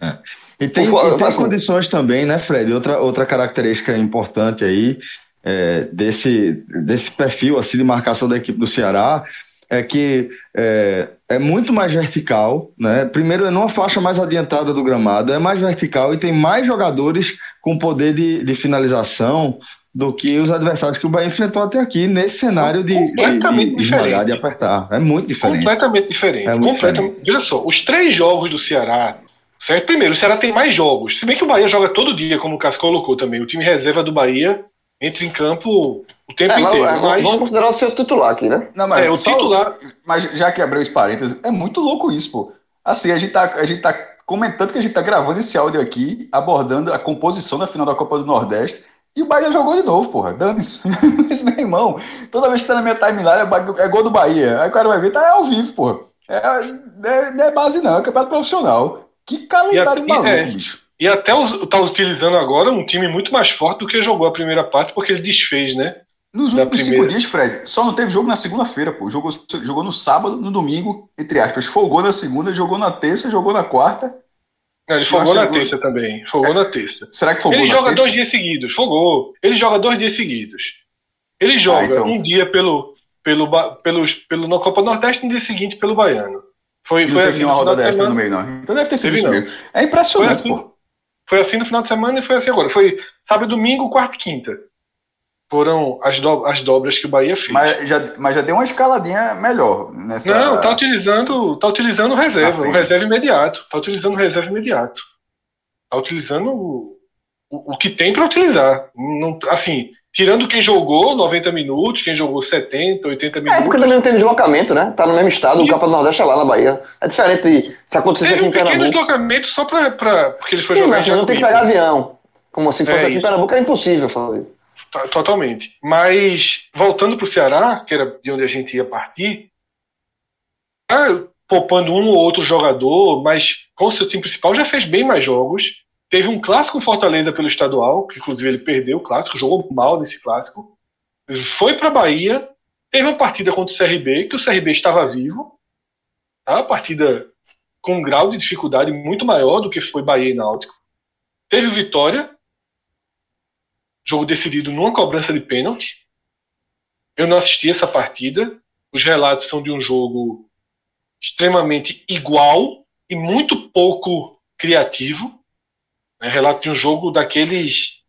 É. E tem, o, e tem assim, condições também, né, Fred? Outra, outra característica importante aí é, desse, desse perfil assim, de marcação da equipe do Ceará é que é, é, muito mais vertical, né? Primeiro é numa faixa mais adiantada do gramado, é mais vertical e tem mais jogadores com poder de, de finalização do que os adversários que o Bahia enfrentou até aqui, nesse cenário de, completamente de, de, diferente. de apertar. É muito diferente. Completamente diferente. É muito completamente... Veja só, os três jogos do Ceará. Certo? Primeiro, o Ceará tem mais jogos. Se bem que o Bahia joga todo dia, como o Cássio colocou também. O time reserva do Bahia entra em campo o tempo É, mas, inteiro. é, mas Vamos considerar o seu titular aqui, né? Não, mas é, o só- titular. Mas já que abriu esse parênteses, é muito louco isso, pô. Assim, a gente tá, a gente tá comentando que a gente tá gravando esse áudio aqui, abordando a composição da final da Copa do Nordeste, e o Bahia jogou de novo, porra. Dane-se. Mas, meu irmão, toda vez que tá na minha timeline é, é gol do Bahia. Aí o cara vai ver, tá ao vivo, porra. É, é- não é base não, é campeonato profissional. Que calendário E- e- maluco, é. bicho. E até us- tá utilizando agora um time muito mais forte do que jogou a primeira parte, porque ele desfez, né? Nos últimos cinco dias, Fred, só não teve jogo na segunda-feira, pô. Jogou, jogou no sábado, no domingo, entre aspas. Folgou na segunda, jogou na terça, jogou na quarta. Não, ele folgou acho na jogou- terça também. Folgou na terça. Será que folgou Ele joga terça? dois dias seguidos, folgou. Ele joga dois dias seguidos. Ele joga então. um dia pelo, pelo, pelos, pelo, na Copa Nordeste e no dia seguinte pelo Baiano. Foi, Não foi teve assim nenhuma no final rodada de extra no meio, não. Então deve ter sido isso mesmo. É impressionante, assim. pô. Foi assim no final de semana e foi assim agora. Foi sábado, domingo, quarta e quinta. Foram as, do, as dobras que o Bahia fez. Mas já, mas já deu uma escaladinha melhor nessa. Não, tá utilizando, tá utilizando reserva, Ah, sim. o reserva imediato. Tá utilizando o reserva imediato. Tá utilizando o, o, o que tem para utilizar. Não, assim, tirando quem jogou 90 minutos, quem jogou 70, 80 É, minutos. porque também não tem deslocamento, né? Tá no mesmo estado, o Isso. Copa do Nordeste é lá na Bahia. É diferente de se acontecesse Teve aqui um em pequeno Pernambuco. deslocamento só pra, pra- porque ele foi Sim, jogar mas não tem que pegar avião. Como se fosse É aqui em. Pernambuco, é impossível fazer. To- Totalmente. Mas, voltando para o Ceará, que era de onde a gente ia partir, tá poupando um ou outro jogador, mas com o seu time principal já fez bem mais jogos. Teve um clássico Fortaleza pelo estadual, que inclusive ele perdeu o clássico, jogou mal nesse clássico. Foi para Bahia, teve uma partida contra o CRB, que o CRB estava vivo. Tá? Uma partida com um grau de dificuldade muito maior do que foi Bahia e Náutico. Teve Vitória, jogo decidido numa cobrança de pênalti. Eu não assisti essa partida. Os relatos são de um jogo extremamente igual e muito pouco criativo. É relato de um jogo daqueles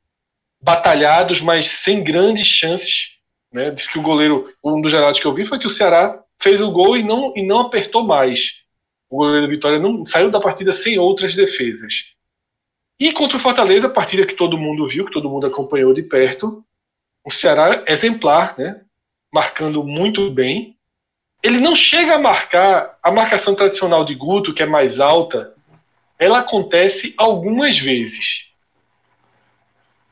batalhados, mas sem grandes chances. Né? Diz que o goleiro, um dos relatos que eu vi foi que o Ceará fez o gol e não, e não apertou mais. O goleiro Vitória não saiu da partida sem outras defesas. E contra o Fortaleza, a partida que todo mundo viu, que todo mundo acompanhou de perto, o Ceará exemplar, né? marcando muito bem. Ele não chega a marcar a marcação tradicional de Guto, que é mais alta, ela acontece algumas vezes.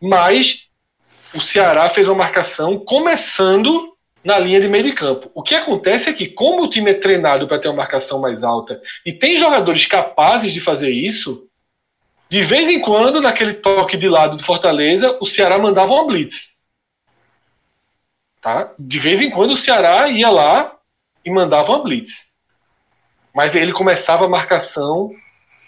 Mas o Ceará fez uma marcação começando na linha de meio de campo. O que acontece é que, como o time é treinado para ter uma marcação mais alta e tem jogadores capazes de fazer isso, de vez em quando, naquele toque de lado do Fortaleza, o Ceará mandava uma blitz. Tá? De vez em quando o Ceará ia lá e mandava uma blitz. Mas ele começava a marcação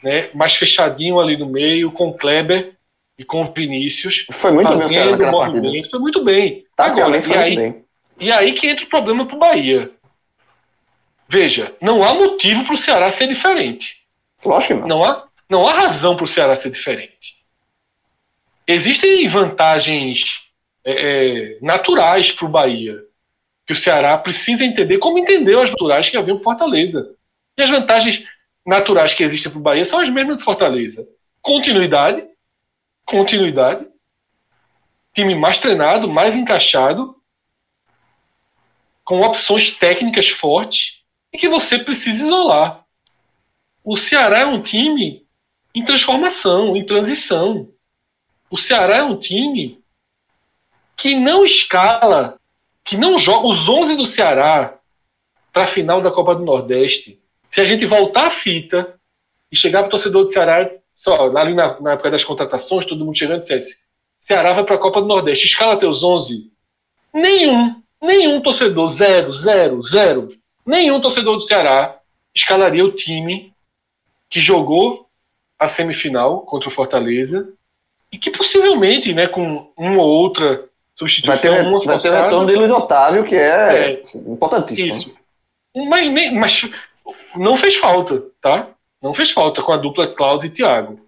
né, mais fechadinho ali no meio, com o Kleber e com o Vinícius. Foi muito bem o movimento. Foi muito bem. Agora, Taticamente e aí, bem. e aí que entra o problema para o Bahia. Veja, não há motivo para o Ceará ser diferente. Lógico não. Não há, não há razão para o Ceará ser diferente. Existem vantagens é, é, naturais para o Bahia que o Ceará precisa entender, como entendeu as naturais que haviam para Fortaleza. E as vantagens naturais que existem para o Bahia são as mesmas do Fortaleza. Continuidade, continuidade, time mais treinado, mais encaixado, com opções técnicas fortes e que você precisa isolar. O Ceará é um time em transformação, em transição. O Ceará é um time que não escala, que não joga os 11 do Ceará para a final da Copa do Nordeste. Se a gente voltar a fita e chegar para o torcedor do Ceará, só ali na, na época das contratações, todo mundo chegando e dissesse: Ceará vai para a Copa do Nordeste, escala teus 11. Nenhum, nenhum torcedor, zero, zero, zero, nenhum torcedor do Ceará escalaria o time que jogou a semifinal contra o Fortaleza e que possivelmente, né, com uma ou outra Vai substituição, ter, uma vai ter o forçada, retorno de Luiz Otávio, que é, É. importantíssimo. isso. Mas, nem- mas não fez falta, tá? Não fez falta com a dupla Klaus e Thiago.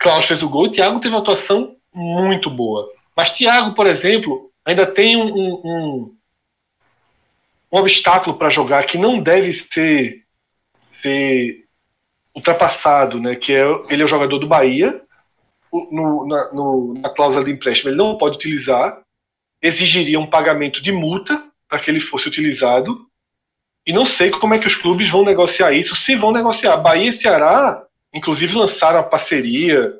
Klaus fez o gol e Thiago teve uma atuação muito boa. Mas Thiago, por exemplo, ainda tem um, um, um, um obstáculo para jogar que não deve ser, ser ultrapassado, né? Que é ele é o jogador do Bahia, no, na, no, na cláusula de empréstimo ele não pode utilizar, exigiria um pagamento de multa para que ele fosse utilizado. E não sei como é que os clubes vão negociar isso, se vão negociar. Bahia e Ceará, inclusive, lançaram a parceria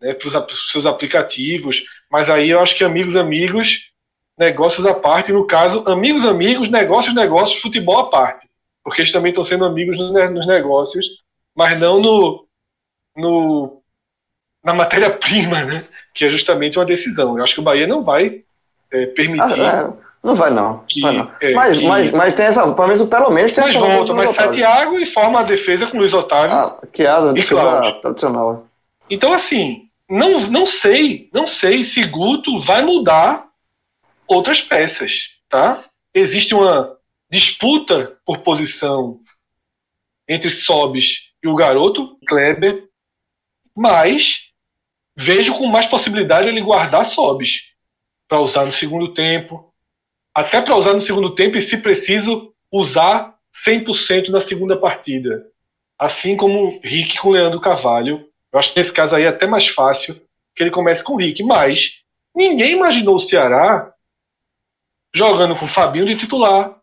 né, para os seus aplicativos, mas aí eu acho que amigos, amigos, negócios à parte. No caso, amigos, amigos, negócios, negócios, futebol à parte. Porque eles também estão sendo amigos nos negócios, mas não no, no na matéria-prima, né? Que é justamente uma decisão. Eu acho que o Bahia não vai é, permitir. Ah, é. Não vai não. Que, vai não. É, mas, que... mas, mas tem essa. Pelo menos, pelo menos tem mas essa. volta, mas sai Thiago e forma a defesa com o Luiz Otávio. Ah, que é a defesa tradicional. Então, assim, não, não sei, não sei se Guto vai mudar outras peças, tá? Existe uma disputa por posição entre Sobis e o garoto Kleber, mas vejo com mais possibilidade ele guardar Sobis para usar no segundo tempo, até para usar no segundo tempo e, se preciso, usar 100% na segunda partida. Assim como Rick com Leandro Carvalho. Eu acho que nesse caso aí é até mais fácil que ele comece com o Rick. Mas ninguém imaginou o Ceará jogando com o Fabinho de titular,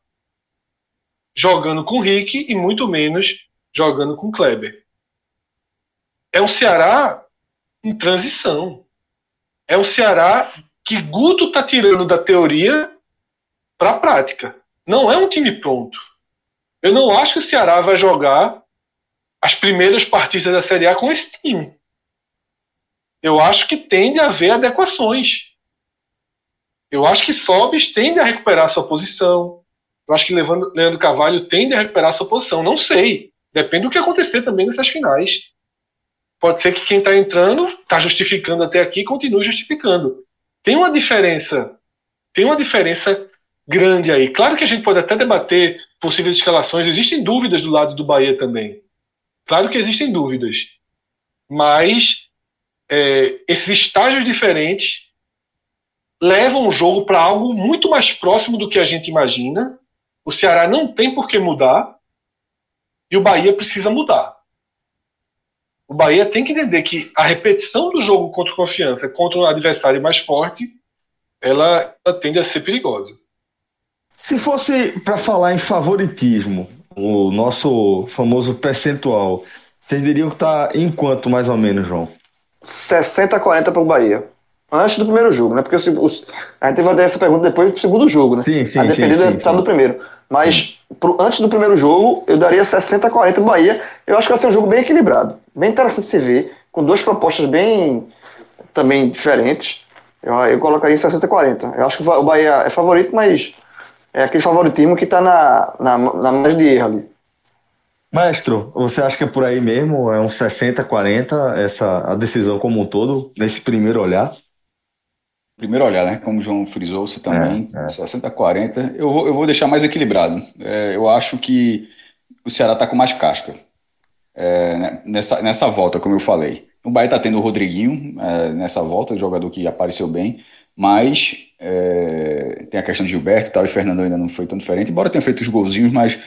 jogando com o Rick e muito menos jogando com o Kleber. É um Ceará em transição. É um Ceará que Guto está tirando da teoria para a prática. Não é um time pronto. Eu não acho que o Ceará vai jogar as primeiras partidas da Série A com esse time. Eu acho que tende a haver adequações. Eu acho que Sobis tende a recuperar sua posição. Eu acho que Leandro Carvalho tende a recuperar sua posição. Não sei. Depende do que acontecer também nessas finais. Pode ser que quem está entrando, está justificando até aqui, continue justificando. Tem uma diferença. Tem uma diferença grande aí. Claro que a gente pode até debater possíveis escalações, existem dúvidas do lado do Bahia também. Claro que existem dúvidas. Mas é, esses estágios diferentes levam o jogo para algo muito mais próximo do que a gente imagina. O Ceará não tem por que mudar e o Bahia precisa mudar. O Bahia tem que entender que a repetição do jogo contra confiança, contra um adversário mais forte, ela, ela tende a ser perigosa. Se fosse para falar em favoritismo, o nosso famoso percentual, vocês diriam que está em quanto mais ou menos, João? 60 a 40 para o Bahia. Antes do primeiro jogo, né? Porque os, a gente vai dar essa pergunta depois do segundo jogo, né? Sim, sim, a dependida está no primeiro. Mas pro, antes do primeiro jogo, eu daria 60 a 40 para o Bahia. Eu acho que vai ser um jogo bem equilibrado. Bem interessante de se ver, com duas propostas bem também diferentes. Eu, eu colocaria 60 a 40. Eu acho que o Bahia é favorito, mas é aquele favoritismo que está na, na, na margem de erro ali. Maestro, você acha que é por aí mesmo? É um 60-40 essa a decisão como um todo, nesse primeiro olhar? Primeiro olhar, né? Como o João frisou, você também, é, é. 60-40. Eu vou, eu vou deixar mais equilibrado. É, eu acho que o Ceará está com mais casca é, né, nessa, nessa volta, como eu falei. O Bahia está tendo o Rodriguinho é, nessa volta, jogador que apareceu bem. Mas é, tem a questão de Gilberto e tal, e Fernando ainda não foi tão diferente, embora tenha feito os golzinhos, mas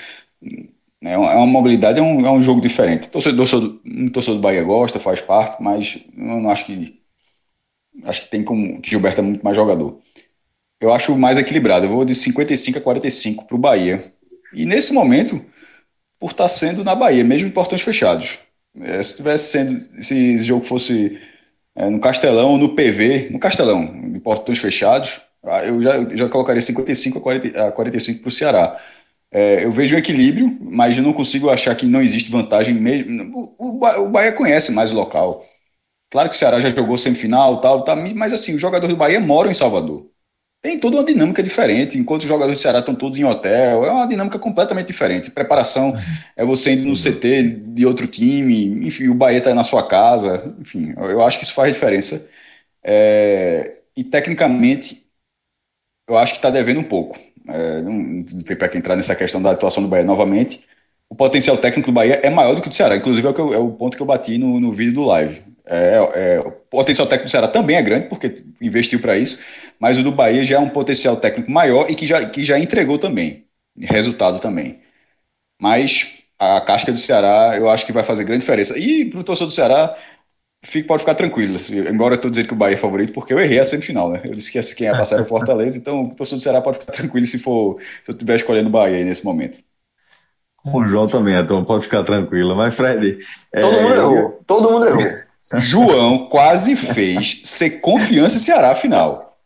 né, é uma mobilidade, é um, é um jogo diferente. Torcedor, torcedor, um torcedor do Bahia gosta, faz parte, mas eu não acho que. Acho que tem como. que Gilberto é muito mais jogador. Eu acho mais equilibrado. Eu vou de 55 a 45 para o Bahia. E nesse momento, por estar tá sendo na Bahia, mesmo em portões fechados. É, se tivesse sendo. Se esse jogo fosse é, no Castelão, no PV, no Castelão, de portões fechados, ah, eu já, eu já colocaria 55 a, 40, a 45 para o Ceará. É, eu vejo um equilíbrio, mas eu não consigo achar que não existe vantagem mesmo. O, o, o Bahia conhece mais o local. Claro que o Ceará já jogou semifinal, tal, tal, mas assim, os jogadores do Bahia moram em Salvador. Tem toda uma dinâmica diferente, enquanto os jogadores do Ceará estão todos em hotel, é uma dinâmica completamente diferente. Preparação é você indo no CT de outro time, enfim, o Bahia está na sua casa, enfim, eu acho que isso faz diferença. É, e tecnicamente, eu acho que está devendo um pouco. É, não foi para entrar nessa questão da atuação do Bahia novamente. O potencial técnico do Bahia é maior do que o do Ceará, inclusive é o, eu, é o ponto que eu bati no, no vídeo do live. É, é, o potencial técnico do Ceará também é grande, porque investiu para isso, mas o do Bahia já é um potencial técnico maior e que já, que já entregou também, resultado também. Mas a casca do Ceará eu acho que vai fazer grande diferença. E para o torcedor do Ceará, fique, pode ficar tranquilo. Embora eu estou dizendo que o Bahia é favorito, porque eu errei a semifinal, né? Eu disse que quem ia passar era o Fortaleza, então o torcedor do Ceará pode ficar tranquilo se for se eu estiver escolhendo o Bahia nesse momento. O João também, então pode ficar tranquilo. Mas, Fred. Todo é... mundo errou. Todo mundo errou. João quase fez ser confiança em Ceará final.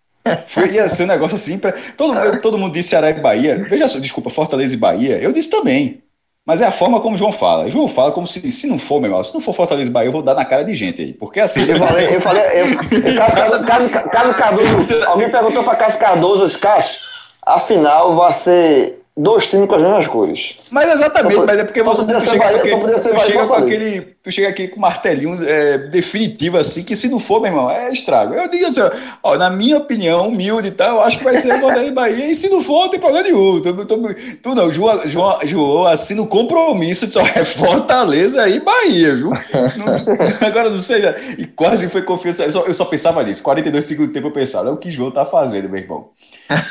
Foi, ia ser um negócio assim. Pra... Todo, todo mundo disse Ceará e Bahia. Veja só, desculpa, Fortaleza e Bahia. Eu disse também. Mas é a forma como o João fala. O João fala como se, se não for, meu irmão, se não for Fortaleza e Bahia, eu vou dar na cara de gente aí. Porque assim. Eu falei, eu falei, eu, Carlos, Carlos Cardoso, alguém perguntou para Cássio Cardoso, Cássio, afinal vai ser dois times com as mesmas cores. Mas exatamente, mas é porque você tu chega, Bahia, porque, tu chega com aquele, tu chega aqui com martelinho é, definitivo assim, que se não for, meu irmão, é estrago. Eu digo assim, ó, na minha opinião, humilde e tal, eu acho que vai ser Fortaleza e Bahia, e se não for, não tem problema nenhum. Tu, tu, tu não, João, João, João assina o compromisso, só é Fortaleza e Bahia, viu? Não, agora não sei, e quase foi confiança, eu só, eu só pensava nisso, 42 segundos tempo eu pensava, é o que João tá fazendo, meu irmão.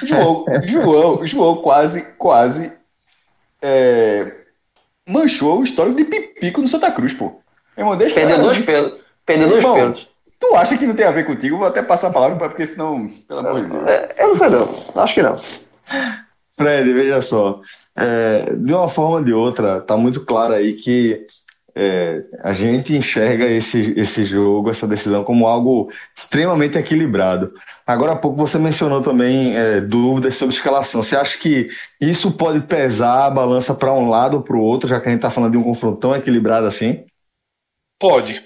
João, João, João quase, quase quase é, manchou o histórico de Pipico no Santa Cruz, pô. Irmão, deixa Perdeu dois pelos. Perdeu dois pelos. Tu acha que não tem a ver contigo? Vou até passar a palavra, porque senão, pelo amor de Deus. É, eu não sei não, acho que não. Fred, veja só. É, de uma forma ou de outra, tá muito claro aí que é, a gente enxerga esse, esse jogo, essa decisão, como algo extremamente equilibrado. Agora há pouco você mencionou também é, dúvidas sobre escalação. Você acha que isso pode pesar a balança para um lado ou para o outro, já que a gente está falando de um confronto tão equilibrado assim? Pode.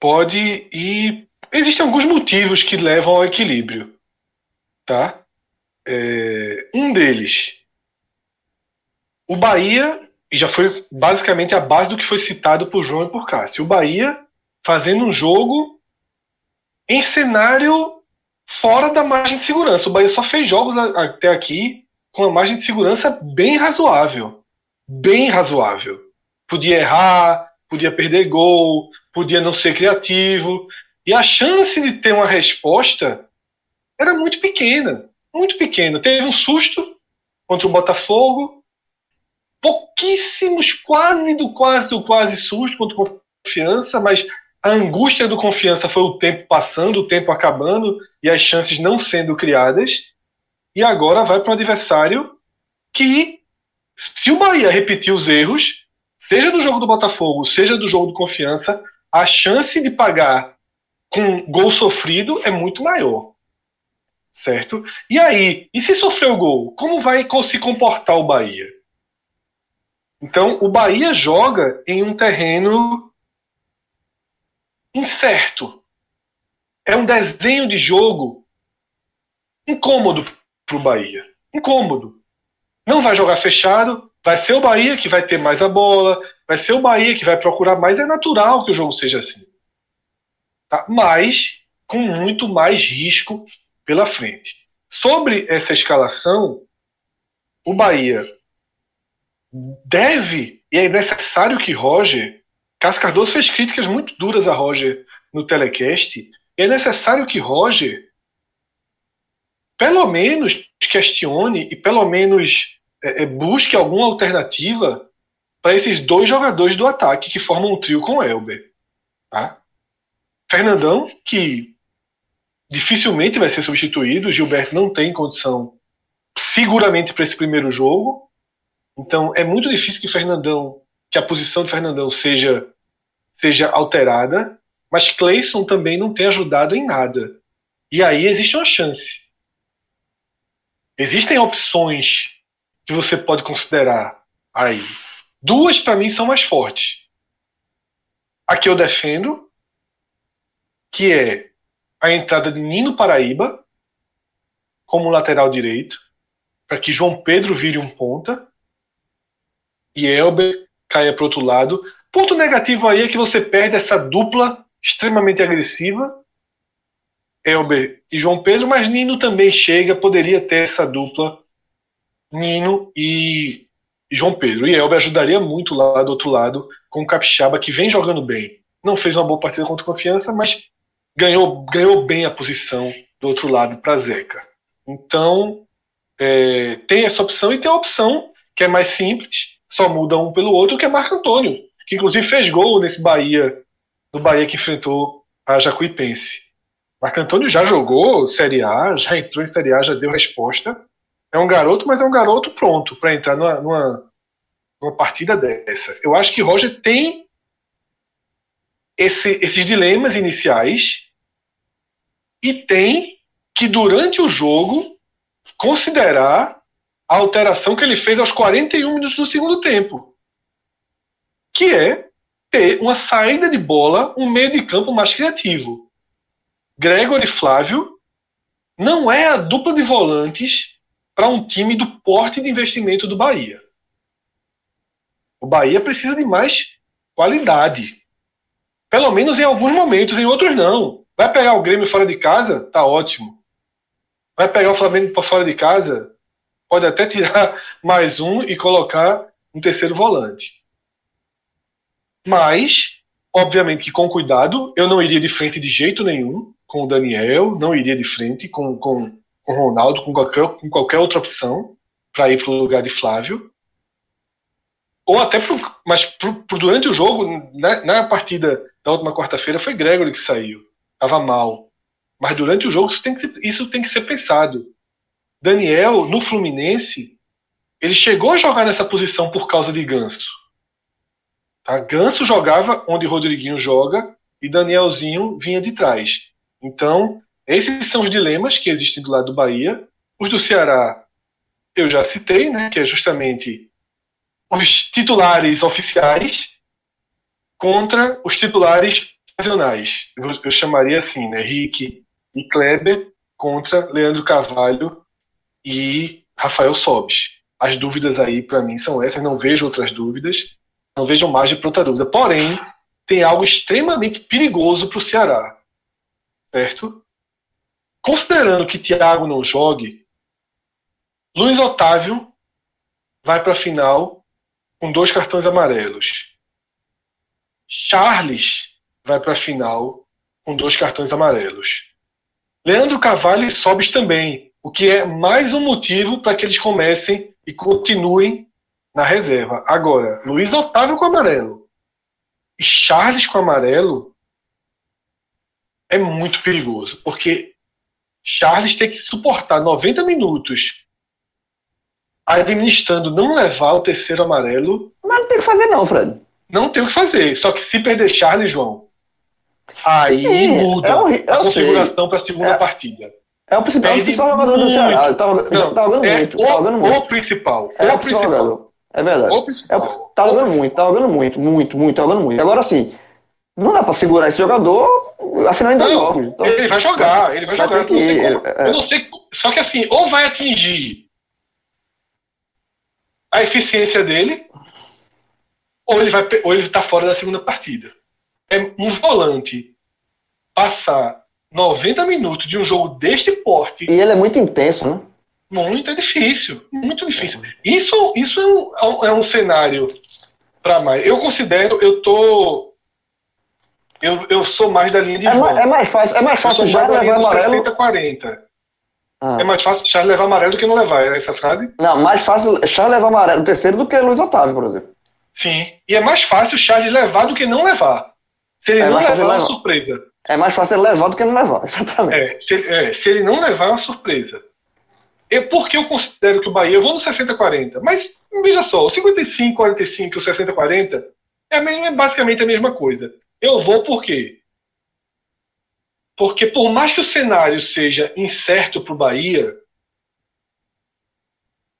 Pode e existem alguns motivos que levam ao equilíbrio. Tá? É, um deles. O Bahia, e já foi basicamente a base do que foi citado por João e por Cássio. O Bahia fazendo um jogo em cenário fora da margem de segurança. O Bahia só fez jogos até aqui com uma margem de segurança bem razoável. Bem razoável. Podia errar, podia perder gol, podia não ser criativo. E a chance de ter uma resposta era muito pequena. Muito pequena. Teve um susto contra o Botafogo. Pouquíssimos, quase do quase do quase susto contra o Confiança, mas a angústia do confiança foi o tempo passando, o tempo acabando e as chances não sendo criadas. E agora vai para um adversário que, se o Bahia repetir os erros, seja do jogo do Botafogo, seja do jogo do confiança, a chance de pagar com gol sofrido é muito maior. Certo? E aí, e se sofrer o gol, como vai se comportar o Bahia? Então, o Bahia joga em um terreno incerto. É um desenho de jogo incômodo para o Bahia. Incômodo. Não vai jogar fechado, vai ser o Bahia que vai ter mais a bola, vai ser o Bahia que vai procurar mais. É natural que o jogo seja assim. Tá? Mas com muito mais risco pela frente. Sobre essa escalação, o Bahia deve e é necessário que Roger Cássio Cardoso fez críticas muito duras a Roger no telecast. É necessário que Roger, pelo menos, questione e pelo menos é, é busque alguma alternativa para esses dois jogadores do ataque que formam um trio com o Elber. Tá? Fernandão, que dificilmente vai ser substituído, Gilberto não tem condição seguramente para esse primeiro jogo. Então é muito difícil que Fernandão que a posição de Fernandão seja, seja alterada, mas Cleison também não tem ajudado em nada. E aí existe uma chance. Existem opções que você pode considerar aí. Duas, para mim, são mais fortes. A que eu defendo, que é a entrada de Nino Paraíba como lateral direito, para que João Pedro vire um ponta e Elber caia para outro lado. Ponto negativo aí é que você perde essa dupla extremamente agressiva, Elber e João Pedro, mas Nino também chega, poderia ter essa dupla, Nino e João Pedro. E Elber ajudaria muito lá do outro lado com o Capixaba, que vem jogando bem. não fez uma boa partida contra confiança, mas ganhou, ganhou bem a posição do outro lado para Zeca. Então, é, tem essa opção e tem a opção que é mais simples, só muda um pelo outro, que é Marco Antônio, que inclusive fez gol nesse Bahia, no Bahia que enfrentou a Jacuipense. Marco Antônio já jogou Série A, já entrou em Série A, já deu resposta. É um garoto, mas é um garoto pronto para entrar numa, numa, numa, partida dessa. Eu acho que Roger tem esse, esses dilemas iniciais e tem que, durante o jogo, considerar a alteração que ele fez aos 41 minutos do segundo tempo, que é ter uma saída de bola, um meio de campo mais criativo. Gregor e Flávio não é a dupla de volantes para um time do porte de investimento do Bahia. O Bahia precisa de mais qualidade. Pelo menos em alguns momentos, em outros não. Vai pegar o Grêmio fora de casa? Tá ótimo. Vai pegar o Flamengo para fora de casa? Pode até tirar mais um e colocar um terceiro volante. Mas, obviamente que com cuidado, eu não iria de frente de jeito nenhum com o Daniel, não iria de frente com, com, com o Ronaldo, com qualquer, com qualquer outra opção para ir para o lugar de Flávio. Ou até, pro, mas pro, pro durante o jogo, na, na partida da última quarta-feira, foi Gregory que saiu. Estava mal. Mas durante o jogo isso tem, que, isso tem que ser pensado. Daniel, no Fluminense, ele chegou a jogar nessa posição por causa de Ganso. Tá? Ganso jogava onde Rodriguinho joga e Danielzinho vinha de trás. Então, esses são os dilemas que existem do lado do Bahia. Os do Ceará, eu já citei, né, que é justamente os titulares oficiais contra os titulares ocasionais. Eu, eu chamaria assim, né, Rick e Kleber contra Leandro Carvalho e Rafael Sobes. As dúvidas aí, para mim, são essas. Não vejo outras dúvidas. Não vejo margem para outra dúvida. Porém, tem algo extremamente perigoso para o Ceará certo? Considerando que Thiago não jogue, Luiz Otávio vai para a final com dois cartões amarelos. Charles vai para a final com dois cartões amarelos. Leandro Carvalho e Sobis também, o que é mais um motivo para que eles comecem e continuem na reserva. Agora, Luiz Otávio com amarelo e Charles com amarelo é muito perigoso, porque Charles tem que suportar 90 minutos administrando não levar o terceiro amarelo. Mas não tem o que fazer, não, Fred. Não tem o que fazer. Só que se perder Charles, João, aí Sim, muda é um, a configuração para a segunda é, partida. É o principal, é o principal jogador do Ceará. Ele tá, não, tá jogando é muito. O, tá jogando muito. o principal. É o, principal. Jogador. É verdade. O principal. É, tá jogando muito, tá jogando muito, muito, muito, tá jogando muito. Agora sim, não dá para segurar esse jogador afinal ainda não, Então, ele vai jogar, ele vai, vai jogar. Que, não sei como, é... eu não sei. Só que assim, ou vai atingir a eficiência dele, ou ele vai ou ele tá fora da segunda partida. É um volante passar 90 minutos de um jogo deste porte. E ele é muito intenso, né? Muito é difícil, muito difícil. Isso, isso é um, é um cenário para mais. Eu considero, eu tô eu, eu sou mais da linha de é, é mais fácil, é mais fácil já levar amarelo. 60, 40. Ah. É mais fácil Charles levar amarelo do que não levar, é essa frase? Não, mais fácil Charles levar amarelo terceiro do que Luiz Otávio, por exemplo. Sim. E é mais fácil Charles levar do que não levar. Se ele é não levar, é uma surpresa. É mais fácil ele levar do que não levar, exatamente. É, se, é, se ele não levar, é uma surpresa. Eu, porque eu considero que o Bahia, eu vou no 60-40, mas veja só, o 55-45 e o 60-40 é, é basicamente a mesma coisa. Eu vou por quê? Porque por mais que o cenário seja incerto para o Bahia,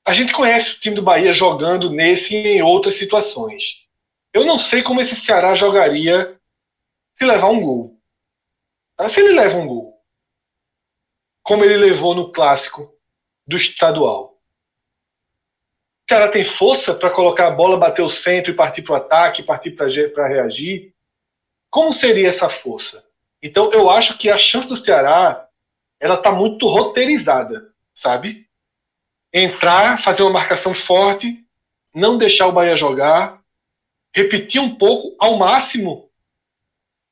a gente conhece o time do Bahia jogando nesse e em outras situações. Eu não sei como esse Ceará jogaria se levar um gol. Se ele leva um gol, como ele levou no clássico do estadual. O Ceará tem força para colocar a bola, bater o centro e partir para o ataque, partir para reagir. Como seria essa força? Então eu acho que a chance do Ceará ela está muito roteirizada, sabe? Entrar, fazer uma marcação forte, não deixar o Bahia jogar, repetir um pouco ao máximo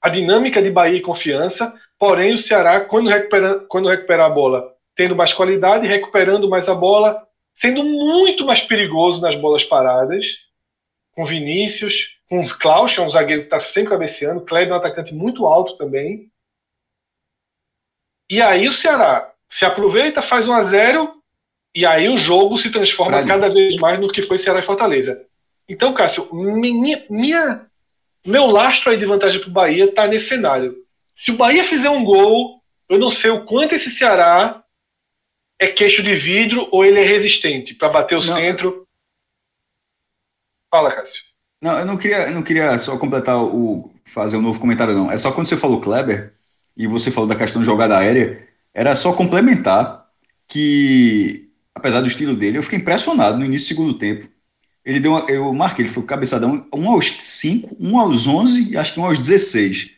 a dinâmica de Bahia e confiança, porém o Ceará, quando recupera, quando recupera a bola, tendo mais qualidade, recuperando mais a bola, sendo muito mais perigoso nas bolas paradas, com Vinícius, com Klaus, que é um zagueiro que está sempre cabeceando, Kleber é um atacante muito alto também. E aí o Ceará se aproveita, faz 1 a 0 e aí o jogo se transforma cada vez mais no que foi Ceará e Fortaleza. Então, Cássio, minha, minha meu lastro aí de vantagem para o Bahia está nesse cenário. Se o Bahia fizer um gol, eu não sei o quanto esse Ceará é queixo de vidro ou ele é resistente para bater o não. centro. Fala, Cássio. Não, eu não queria, eu não queria só completar o fazer um novo comentário não. É só quando você falou Kleber e você falou da questão de jogada aérea, era só complementar que apesar do estilo dele, eu fiquei impressionado no início do segundo tempo ele deu uma, eu marquei, ele foi cabeçadão, um aos 5, um aos 11 e acho que um aos 16.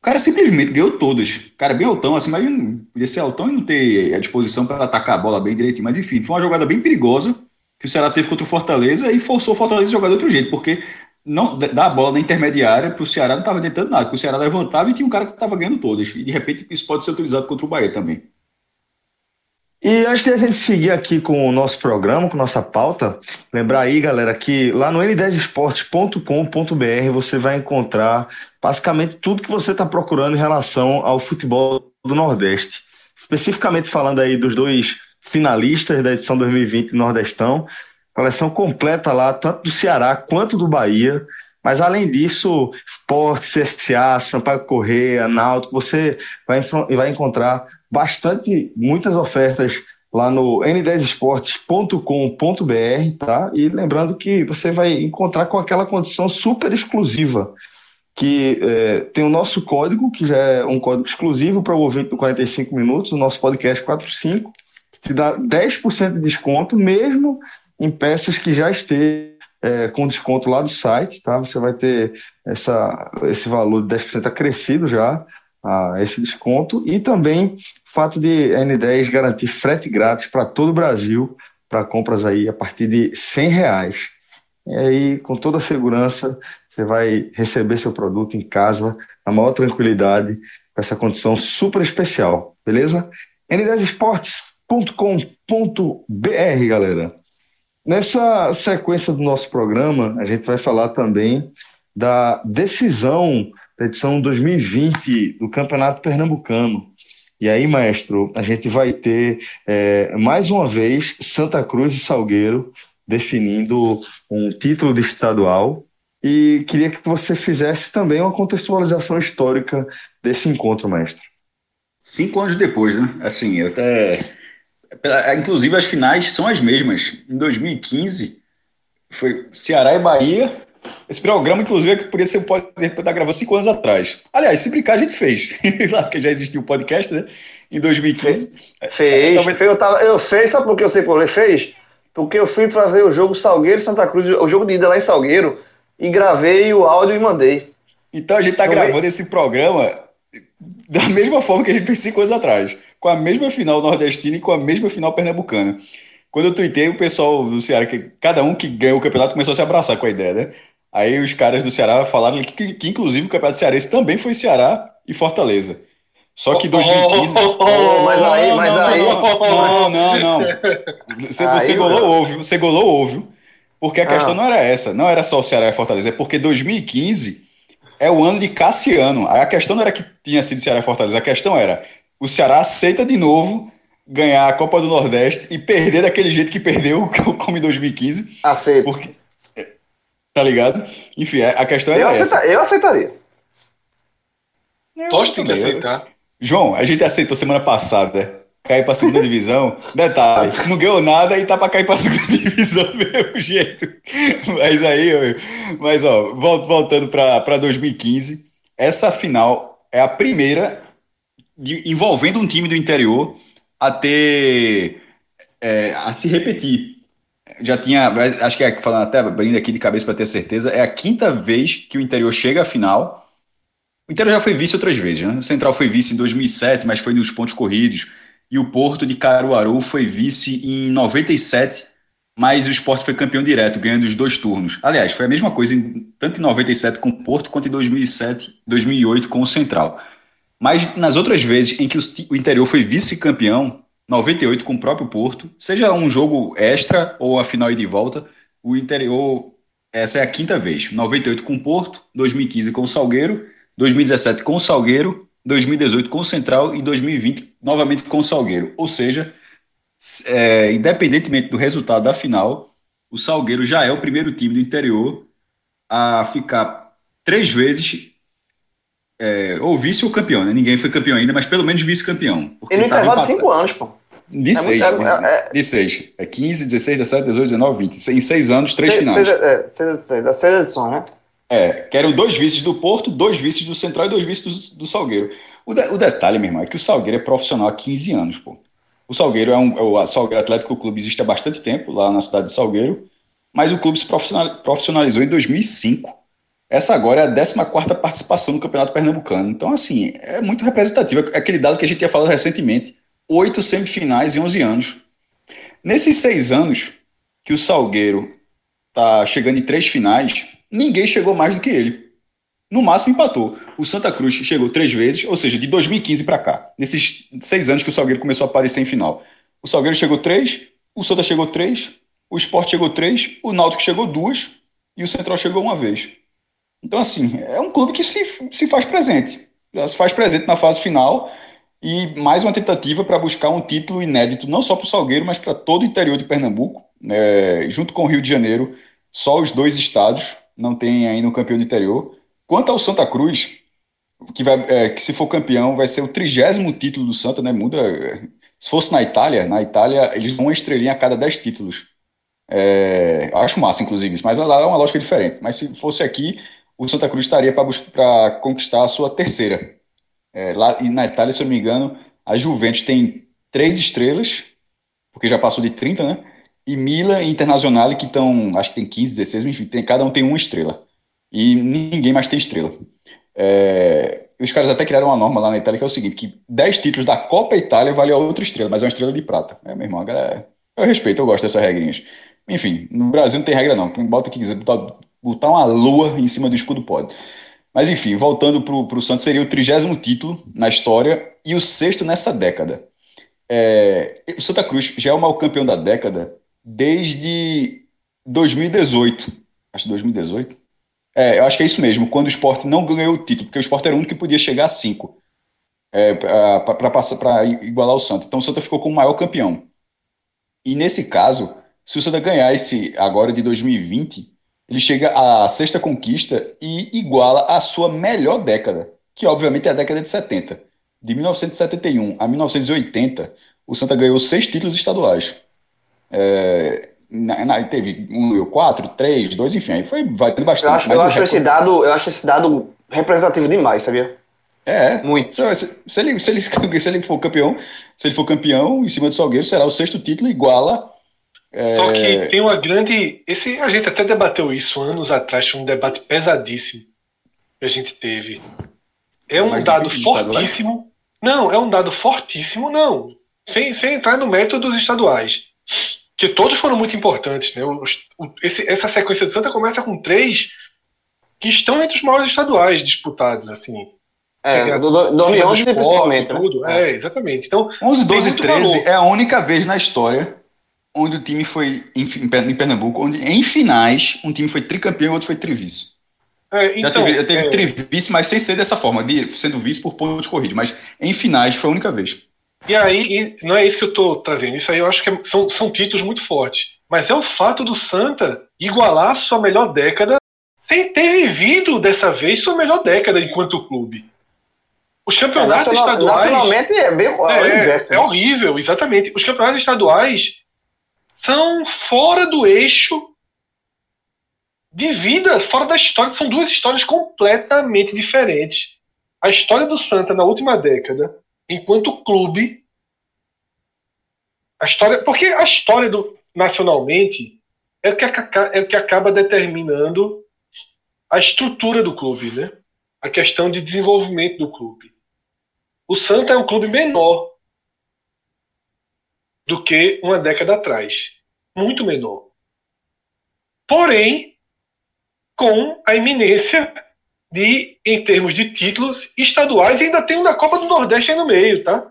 O cara simplesmente ganhou todas. Cara, bem altão, assim, imagina, podia ser altão e não ter a disposição para atacar a bola bem direitinho. Mas enfim, foi uma jogada bem perigosa que o Ceará teve contra o Fortaleza e forçou o Fortaleza a jogar de outro jeito, porque não dar a bola na intermediária para o Ceará não estava tentando nada, porque o Ceará levantava e tinha um cara que estava ganhando todas. E de repente isso pode ser utilizado contra o Bahia também. E antes de a gente seguir aqui com o nosso programa, com nossa pauta, lembrar aí, galera, que lá no n10esportes.com.br você vai encontrar basicamente tudo que você está procurando em relação ao futebol do Nordeste. Especificamente falando aí dos dois finalistas da edição 2020 do Nordestão, coleção completa lá, tanto do Ceará quanto do Bahia. Mas além disso, esporte, CSA, Sampaio Correia, Náutico, você vai, vai encontrar bastante, muitas ofertas lá no n10esportes.com.br, tá? E lembrando que você vai encontrar com aquela condição super exclusiva, que é, tem o nosso código, que já é um código exclusivo para o ouvinte do 45 minutos, o nosso podcast 45, que te dá 10% de desconto, mesmo em peças que já estejam é, com desconto lá do site, tá? Você vai ter essa, esse valor de 10% acrescido já a esse desconto e também o fato de N10 garantir frete grátis para todo o Brasil para compras aí a partir de 100 reais. E aí, com toda a segurança, você vai receber seu produto em casa, na maior tranquilidade, com essa condição super especial, beleza? n10esportes.com.br, galera. Nessa sequência do nosso programa, a gente vai falar também da decisão da edição 2020 do Campeonato Pernambucano. E aí, maestro, a gente vai ter é, mais uma vez Santa Cruz e Salgueiro definindo um título de estadual. E queria que você fizesse também uma contextualização histórica desse encontro, maestro. Cinco anos depois, né? Assim, até. Inclusive, as finais são as mesmas. Em 2015, foi Ceará e Bahia esse programa, inclusive, é que podia ser um podcast que gravando cinco anos atrás. Aliás, se brincar, a gente fez. Lá, porque já existiu o podcast, né? Em 2015. Fez. É, talvez... eu, tava, eu sei, sabe por que eu sei por ele fez? Porque eu fui para ver o jogo Salgueiro Santa Cruz, o jogo de ida lá em Salgueiro, e gravei o áudio e mandei. Então a gente tá gravando esse programa da mesma forma que a gente fez cinco anos atrás. Com a mesma final nordestina e com a mesma final pernambucana. Quando eu tuitei, o pessoal do Ceará, que cada um que ganhou o campeonato começou a se abraçar com a ideia, né? Aí os caras do Ceará falaram que, que, que inclusive o campeonato cearense também foi Ceará e Fortaleza. Só que 2015. Oh, mas aí, mas não, aí. Não, não, não. Você, aí, você golou ovo, você golou ovo. Porque a ah. questão não era essa, não era só o Ceará e Fortaleza, é porque 2015 é o ano de Cassiano. Aí a questão não era que tinha sido Ceará e Fortaleza, a questão era o Ceará aceita de novo ganhar a Copa do Nordeste e perder daquele jeito que perdeu, como em 2015. Aceito. Porque, Tá ligado? Enfim, a questão é essa. eu aceitaria. Tem que aceitar. João, a gente aceitou semana passada cair pra segunda divisão. Detalhe, não ganhou nada e tá pra cair pra segunda divisão do mesmo jeito. Mas aí, mas ó, voltando pra 2015, essa final é a primeira de, envolvendo um time do interior a ter. É, a se repetir já tinha, acho que é falando até abrindo aqui de cabeça para ter certeza, é a quinta vez que o interior chega à final. O interior já foi vice outras vezes, né? O Central foi vice em 2007, mas foi nos pontos corridos. E o Porto de Caruaru foi vice em 97, mas o esporte foi campeão direto, ganhando os dois turnos. Aliás, foi a mesma coisa tanto em 97 com o Porto, quanto em 2007, 2008 com o Central. Mas nas outras vezes em que o interior foi vice-campeão, 98 com o próprio Porto, seja um jogo extra ou a final e de volta, o interior, essa é a quinta vez. 98 com o Porto, 2015 com o Salgueiro, 2017 com o Salgueiro, 2018 com o Central e 2020 novamente com o Salgueiro. Ou seja, é, independentemente do resultado da final, o Salgueiro já é o primeiro time do interior a ficar três vezes é, ou vice ou campeão, né? Ninguém foi campeão ainda, mas pelo menos vice-campeão. E no intervalo de 5 anos, pô. De 6. É, é, de 6. É 15, 16, 17, 18, 19, 20. Em 6 anos, 3 finais. é, 6, 6, 6 edições, né? É, que eram dois vices do Porto, dois vices do Central e dois vices do, do Salgueiro. O, de, o, detalhe, meu irmão, é que o Salgueiro é profissional há 15 anos, pô. O Salgueiro é um. O Salgueiro Atlético Clube existe há bastante tempo, lá na cidade de Salgueiro, mas o clube se profissionalizou em 2005. Essa agora é a 14 participação no Campeonato Pernambucano. Então, assim, é muito representativo. É aquele dado que a gente tinha falado recentemente: oito semifinais em 11 anos. Nesses seis anos que o Salgueiro está chegando em três finais, ninguém chegou mais do que ele. No máximo empatou. O Santa Cruz chegou três vezes, ou seja, de 2015 para cá. Nesses seis anos que o Salgueiro começou a aparecer em final. O Salgueiro chegou três, o Santa chegou três, o Sport chegou três, o Náutico chegou duas e o Central chegou uma vez. Então, assim, é um clube que se, se faz presente. Já se faz presente na fase final e mais uma tentativa para buscar um título inédito, não só para o Salgueiro, mas para todo o interior de Pernambuco, né, junto com o Rio de Janeiro. Só os dois estados não têm ainda um campeão do interior. Quanto ao Santa Cruz, que, vai, é, que se for campeão, vai ser o trigésimo título do Santa, né? Muda. Se fosse na Itália, na Itália eles dão uma estrelinha a cada dez títulos. É, acho massa, inclusive, isso, mas lá é uma lógica diferente. Mas se fosse aqui, o Santa Cruz estaria para conquistar a sua terceira. É, lá e na Itália, se eu não me engano, a Juventus tem três estrelas, porque já passou de 30, né? E Milan e Internazionale, que estão, acho que tem 15, 16, enfim, tem, cada um tem uma estrela. E ninguém mais tem estrela. É, os caras até criaram uma norma lá na Itália que é o seguinte: que 10 títulos da Copa Itália vale a outra estrela, mas é uma estrela de prata. É, meu irmão, galera, eu respeito, eu gosto dessas regrinhas. Enfim, no Brasil não tem regra não. Quem bota que quiser, botar, botar uma lua em cima do escudo pode. Mas enfim, voltando para o Santos, seria o trigésimo título na história e o sexto nessa década. É, o Santa Cruz já é o maior campeão da década desde 2018. Acho que 2018. É, eu acho que é isso mesmo, quando o esporte não ganhou o título, porque o esporte era o único que podia chegar a cinco é, para igualar o Santa. Então o Santa ficou como maior campeão. E nesse caso, se o Santa ganhar esse agora de 2020, ele chega à sexta conquista e iguala a sua melhor década, que obviamente é a década de 70. De 1971 a 1980, o Santa ganhou seis títulos estaduais. É, na, na, teve um, quatro, três, dois, enfim, aí foi vai tendo bastante. Eu acho, eu acho esse dado, eu acho esse dado representativo demais, sabia? É, muito. Se, se, ele, se, ele, se ele for campeão, se ele for campeão em cima do Salgueiro, será o sexto título iguala é... Só que tem uma grande. Esse, a gente até debateu isso anos atrás, foi um debate pesadíssimo que a gente teve. É um dado fortíssimo. Não, é um dado fortíssimo, não. Sem, sem entrar no mérito dos estaduais. Que todos foram muito importantes. Né? o, esse, essa sequência de Santa começa com três que estão entre os maiores estaduais disputados, assim. É, do, do, 2011 principalmente. Né? Tudo. É. é, exatamente. Então, 11, 12 e 13 valor. é a única vez na história onde o time foi, em, em Pernambuco, onde em finais um time foi tricampeão e o outro foi trivice. É, então, já teve, já teve é... trivice, mas sem ser dessa forma, de, sendo vice por pontos corridos, mas em finais foi a única vez. E aí, não é isso que eu estou trazendo, isso aí eu acho que é, são, são títulos muito fortes. Mas é o fato do Santa igualar sua melhor década sem ter vivido dessa vez sua melhor década enquanto clube. Os campeonatos é, estaduais. É bem é, é, é horrível, exatamente. Os campeonatos estaduais são fora do eixo de vida, fora da história. São duas histórias completamente diferentes. A história do Santa na última década, enquanto clube, a história, porque a história do nacionalmente é o que, é o que acaba determinando a estrutura do clube, né? A questão de desenvolvimento do clube. O Santa é um clube menor do que uma década atrás. Muito menor. porém com a iminência de, em termos de títulos estaduais, ainda tem um da Copa do Nordeste aí no meio, tá?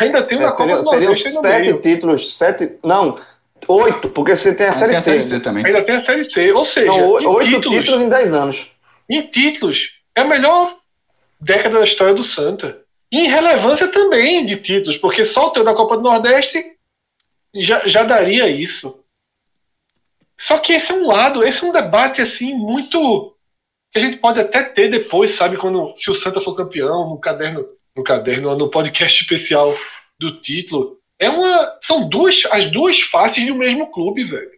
Ainda tem um da É, Copa seriam, do Nordeste aí no sete meio. títulos, sete. Não, oito, porque você tem a Aí série tem a C. Série C também. Ainda tem a Série C. Ou seja, São o- em oito títulos, títulos em dez anos. em títulos, é a melhor década da história do Santa. E em relevância também de títulos, porque só o teu da Copa do Nordeste já, já daria isso. Só que esse é um lado, esse é um debate assim muito a gente pode até ter depois, sabe, quando se o Santa for campeão, no caderno, no caderno, no podcast especial do título. É uma, são duas, as duas faces do mesmo clube, velho.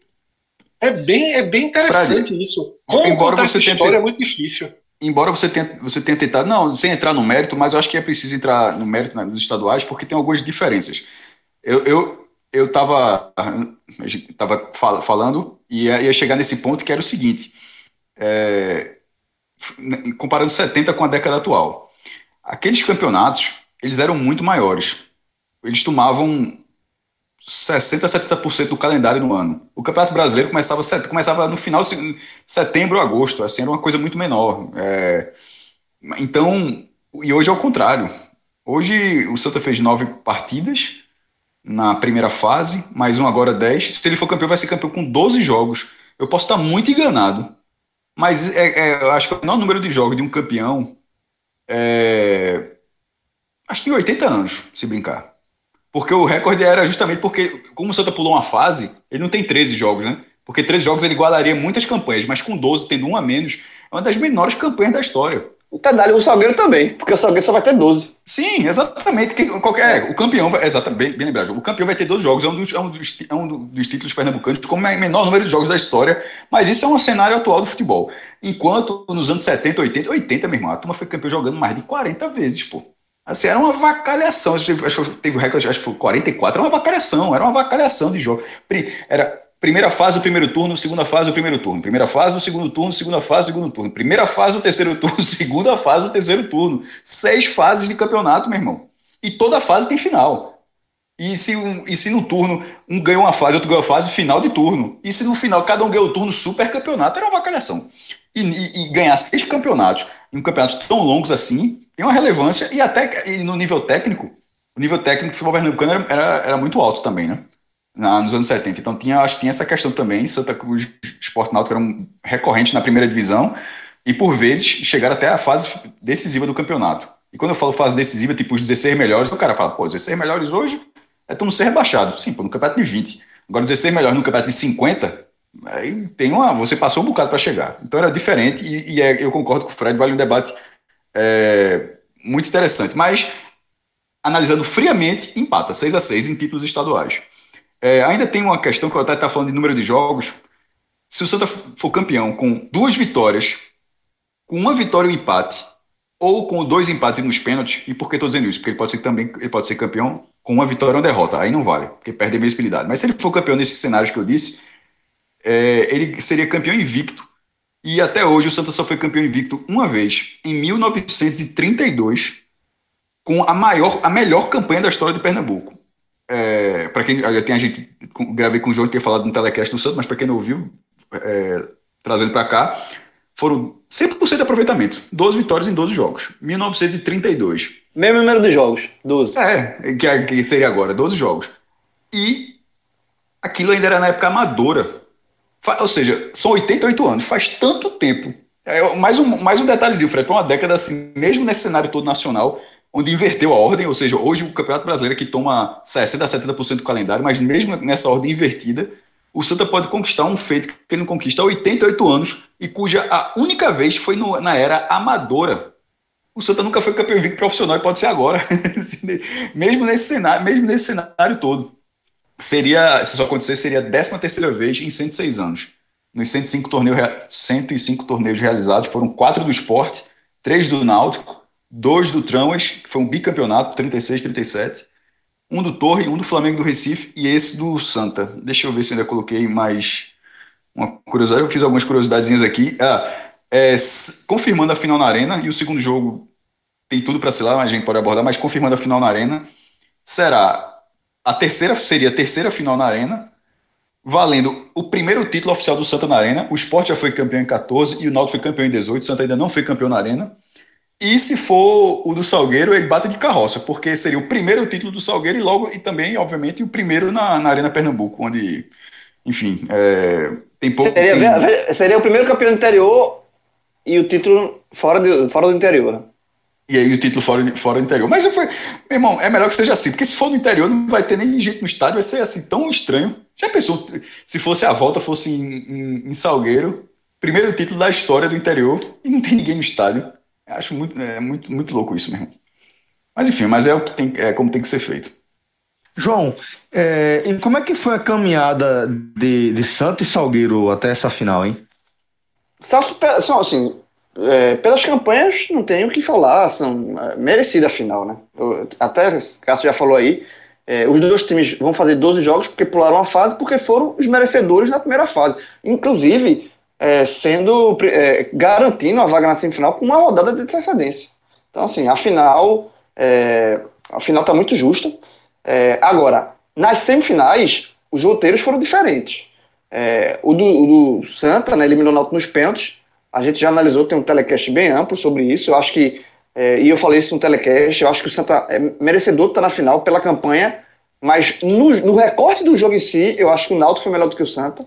É bem, é bem interessante isso. Como embora contar você essa tenha história é muito difícil. Embora você tenha, você tenha tentado, não, sem entrar no mérito, mas eu acho que é preciso entrar no mérito né, dos estaduais, porque tem algumas diferenças. Eu, eu, eu estava tava fal- falando e ia, ia chegar nesse ponto que era o seguinte: é, comparando 70 com a década atual, aqueles campeonatos eles eram muito maiores. Eles tomavam 60, 70% do calendário no ano. O Campeonato Brasileiro começava, começava no final de se- setembro, agosto, assim, era uma coisa muito menor. É, então, e hoje é o contrário. Hoje o Santa fez nove partidas na primeira fase, mais um agora 10. Se ele for campeão, vai ser campeão com 12 jogos. Eu posso estar muito enganado, mas é, é, eu acho que o menor número de jogos de um campeão é, acho que em 80 anos, se brincar. Porque o recorde era justamente porque, como o Santa pulou uma fase, ele não tem 13 jogos, né? Porque 13 jogos ele igualaria muitas campanhas, mas com 12, tendo um a menos, é uma das menores campanhas da história. Tá dado o Salgueiro também, porque o Salgueiro só vai ter 12. Sim, exatamente. Quem, qualquer, é, o campeão, exatamente, bem, bem lembrado, o campeão vai ter 12 jogos, é um dos, é um dos, é um dos títulos pernambucanos com o menor número de jogos da história, mas isso é um cenário atual do futebol. Enquanto nos anos 70, 80, 80, meu irmão, a turma foi campeão jogando mais de 40 vezes, pô. Assim, era uma vacalhação. Acho que que teve o recorde, acho que foi 44, era uma vacalhação, era uma vacalhação de jogo. Era primeira fase, o primeiro turno, segunda fase, o primeiro turno. Primeira fase, o segundo turno, segunda fase, o segundo turno. Primeira fase, o terceiro turno, segunda fase, o terceiro turno. Seis fases de campeonato, meu irmão. E toda fase tem final. E se, um- e se no turno um ganha uma fase, outro ganha uma fase, final de turno. E se no final cada um ganha o turno, super campeonato, era uma vacalhação. E, e- e ganhar seis campeonatos em campeonatos tão longos assim tem uma relevância e até e no nível técnico, o nível técnico do futebol pernambucano era, era, era muito alto também, né? Na- nos anos 70. Então tinha, acho que tinha essa questão também. Santa Cruz Esporte Náutico era um recorrente na primeira divisão e por vezes chegaram até a fase decisiva do campeonato. E quando eu falo fase decisiva, tipo os 16 melhores, o cara fala, pô, 16 melhores hoje é tu não ser rebaixado. Sim, pô, no campeonato de 20. Agora 16 melhores no campeonato de 50, aí tem uma, você passou um bocado para chegar. Então era diferente e, e é- eu concordo com o Fred, vale um debate é, muito interessante. Mas analisando friamente, empata 6 a 6 em títulos estaduais. É, ainda tem uma questão que eu até estava falando de número de jogos. Se o Santa for campeão com duas vitórias, com uma vitória e um empate, ou com dois empates e nos pênaltis, e por que estou dizendo isso? Porque ele pode ser também ele pode ser campeão com uma vitória ou uma derrota. Aí não vale, porque perde a visibilidade. Mas se ele for campeão nesses cenários que eu disse, é, ele seria campeão invicto. E até hoje o Santa só foi campeão invicto uma vez, em 1932, com a maior, a melhor campanha da história de Pernambuco. É, para quem já tem a gente gravei com o João e ter falado no telecast do Santos, mas para quem não ouviu, é, trazendo para cá, foram 100% de aproveitamento, 12 vitórias em 12 jogos, 1932. Mesmo número de jogos, 12. É, que, que seria agora, 12 jogos. E aquilo ainda era na época amadora. Ou seja, são 88 anos, faz tanto tempo. É, mais, um, mais um detalhezinho, Fred, uma década assim, mesmo nesse cenário todo nacional, onde inverteu a ordem, ou seja, hoje o Campeonato Brasileiro é que toma 60% a 70% do calendário, mas mesmo nessa ordem invertida, o Santa pode conquistar um feito que ele não conquista há 88 anos e cuja a única vez foi no- na era amadora. O Santa nunca foi campeão invicto profissional e pode ser agora. mesmo nesse cenário, mesmo nesse cenário todo. Seria, se isso acontecer, seria a 13 terceira vez em 106 anos. Nos 105 torneios, rea- 105 torneios realizados, foram quatro do esporte, três do Náutico, dois do Tramas, que foi um bicampeonato, 36, 37, um do Torre, um do Flamengo do Recife e esse do Santa. Deixa eu ver se eu ainda coloquei mais uma curiosidade. Eu fiz algumas curiosidadezinhas aqui. Ah, é, confirmando a final na Arena, e o segundo jogo tem tudo para ser lá, mas a gente pode abordar, mas confirmando a final na Arena, será a terceira, seria a terceira final na Arena, valendo o primeiro título oficial do Santa na Arena. O Sport já foi campeão em 14 e o Náutico foi campeão em 18. O Santa ainda não foi campeão na Arena. E se for o do Salgueiro, ele bate de carroça, porque seria o primeiro título do Salgueiro e logo, e também, obviamente, o primeiro na, na Arena Pernambuco, onde, enfim, é, tem pouco. Seria, tem... seria o primeiro campeão do interior e o título fora, de, fora do interior, né? E aí o título fora, fora do interior. Mas fui, meu irmão, é melhor que seja assim, porque se for no interior não vai ter nem gente no estádio, vai ser assim tão estranho. Já pensou se fosse a volta, fosse em, em, em Salgueiro, primeiro título da história do interior e não tem ninguém no estádio. Acho muito, é, muito, muito louco isso mesmo. Mas enfim, mas é o que tem, é como tem que ser feito. João, é, e como é que foi a caminhada de, de Santos e Salgueiro até essa final, hein? São, assim, é, pelas campanhas não tenho o que falar, são é, merecida a final, né? Eu, até Cássio já falou aí, é, os dois times vão fazer 12 jogos porque pularam a fase, porque foram os merecedores na primeira fase. Inclusive, é, sendo é, garantindo a vaga na semifinal com uma rodada de antecedência. Então, assim, a final, é, a final está muito justa. agora, nas semifinais, os roteiros foram diferentes. o, do, o do Santa né, eliminou o Náutico nos pênaltis, a gente já analisou, tem um telecast bem amplo sobre isso. Eu acho que, é, e eu falei isso no telecast, eu acho que o Santa é merecedor de estar na final pela campanha, mas no, no recorte do jogo em si, eu acho que o Náutico foi melhor do que o Santa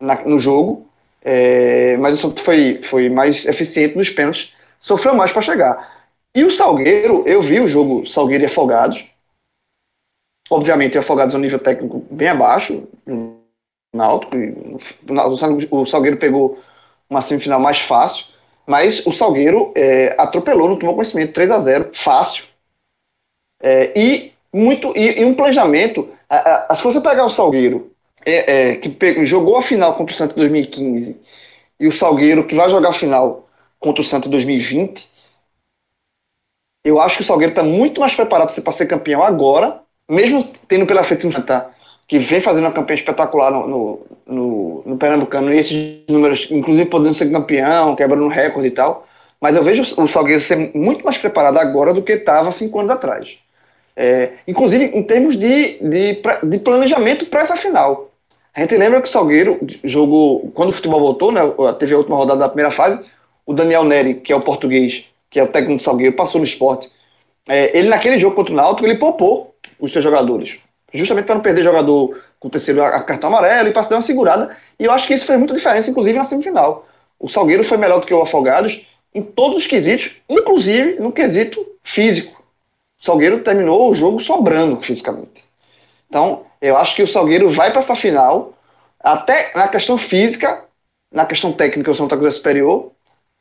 na, no jogo, é, mas o Santa foi, foi mais eficiente nos pênaltis, sofreu mais para chegar. E o Salgueiro, eu vi o jogo Salgueiro e Afogados, obviamente Afogados é um nível técnico bem abaixo, no Náutico, o Salgueiro pegou uma semifinal mais fácil, mas o Salgueiro é, atropelou, não tomou conhecimento, 3 a 0 fácil. É, e muito e, e, um planejamento. A, a, se você pegar o Salgueiro, é, é que pegou, jogou a final contra o Santos em 2015, e o Salgueiro que vai jogar a final contra o Santos em 2020, eu acho que o Salgueiro está muito mais preparado para ser campeão agora, mesmo tendo pela frente um Santa que vem fazendo uma campanha espetacular no, no, no, no Pernambucano, e esses números, inclusive podendo ser campeão, quebrando recorde e tal. Mas eu vejo o Salgueiro ser muito mais preparado agora do que estava cinco anos atrás. É, inclusive em termos de, de, de planejamento para essa final. A gente lembra que o Salgueiro jogou, quando o futebol voltou, né, teve a última rodada da primeira fase, o Daniel Neri, que é o português, que é o técnico do Salgueiro, passou no esporte. É, ele naquele jogo contra o Náutico, ele poupou os seus jogadores justamente para não perder jogador com o terceiro cartão amarelo e para dar uma segurada. E eu acho que isso fez muita diferença, inclusive na semifinal. O Salgueiro foi melhor do que o Afogados em todos os quesitos, inclusive no quesito físico. O Salgueiro terminou o jogo sobrando fisicamente. Então, eu acho que o Salgueiro vai para essa final, até na questão física, na questão técnica, o Santa Cruz é superior,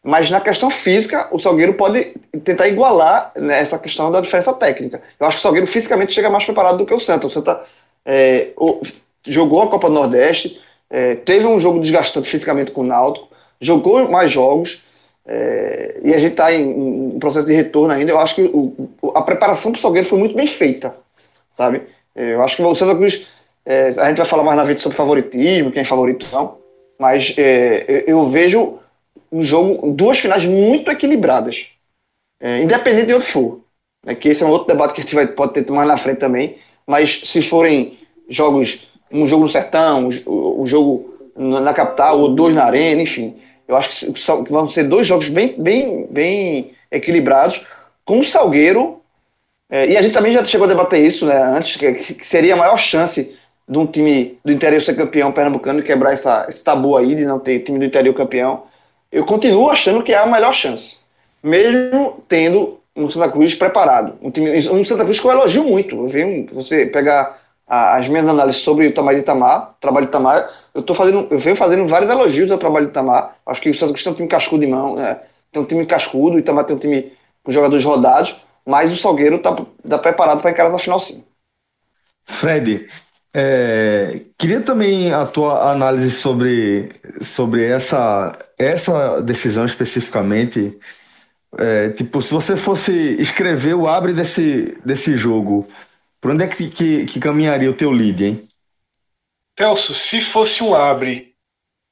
mas na questão física, o Salgueiro pode tentar igualar né, essa questão da diferença técnica. Eu acho que o Salgueiro fisicamente chega mais preparado do que o Santa. O Santa é, o, jogou a Copa do Nordeste, é, teve um jogo desgastante fisicamente com o Náutico, jogou mais jogos, é, e a gente está em, em, processo de retorno ainda. Eu acho que o, a preparação para o Salgueiro foi muito bem feita, sabe? Eu acho que o Santa Cruz, é, a gente vai falar mais na vida sobre favoritismo, quem é favorito não, mas é, eu vejo um jogo, duas finais muito equilibradas, é, independente de onde for. É que esse é um outro debate que a gente vai, pode ter mais na frente também, mas se forem jogos, um jogo no sertão, um, um jogo na capital, ou dois na arena, enfim, eu acho que, que vão ser dois jogos bem, bem, bem equilibrados, com o Salgueiro, é, e a gente também já chegou a debater isso né, antes, que, que seria a maior chance de um time do interior ser campeão pernambucano e quebrar essa, esse tabu aí de não ter time do interior campeão eu continuo achando que é a melhor chance. Mesmo tendo um Santa Cruz preparado. Um, time, um Santa Cruz que eu elogio muito. Eu venho, você pegar as minhas análises sobre o trabalho de Itamar, trabalho de Itamar, eu, tô fazendo, eu venho fazendo vários elogios ao trabalho de Itamar. Acho que o Santa Cruz tem um time cascudo de mão, né? tem um time cascudo, o Itamar tem um time com jogadores rodados, mas o Salgueiro está tá preparado para encarar essa final sim. Fred, é, queria também a tua análise sobre, sobre essa, essa decisão especificamente. É, tipo, se você fosse escrever o abre desse, desse jogo, por onde é que, que, que caminharia o teu lead, hein? Celso, se fosse um abre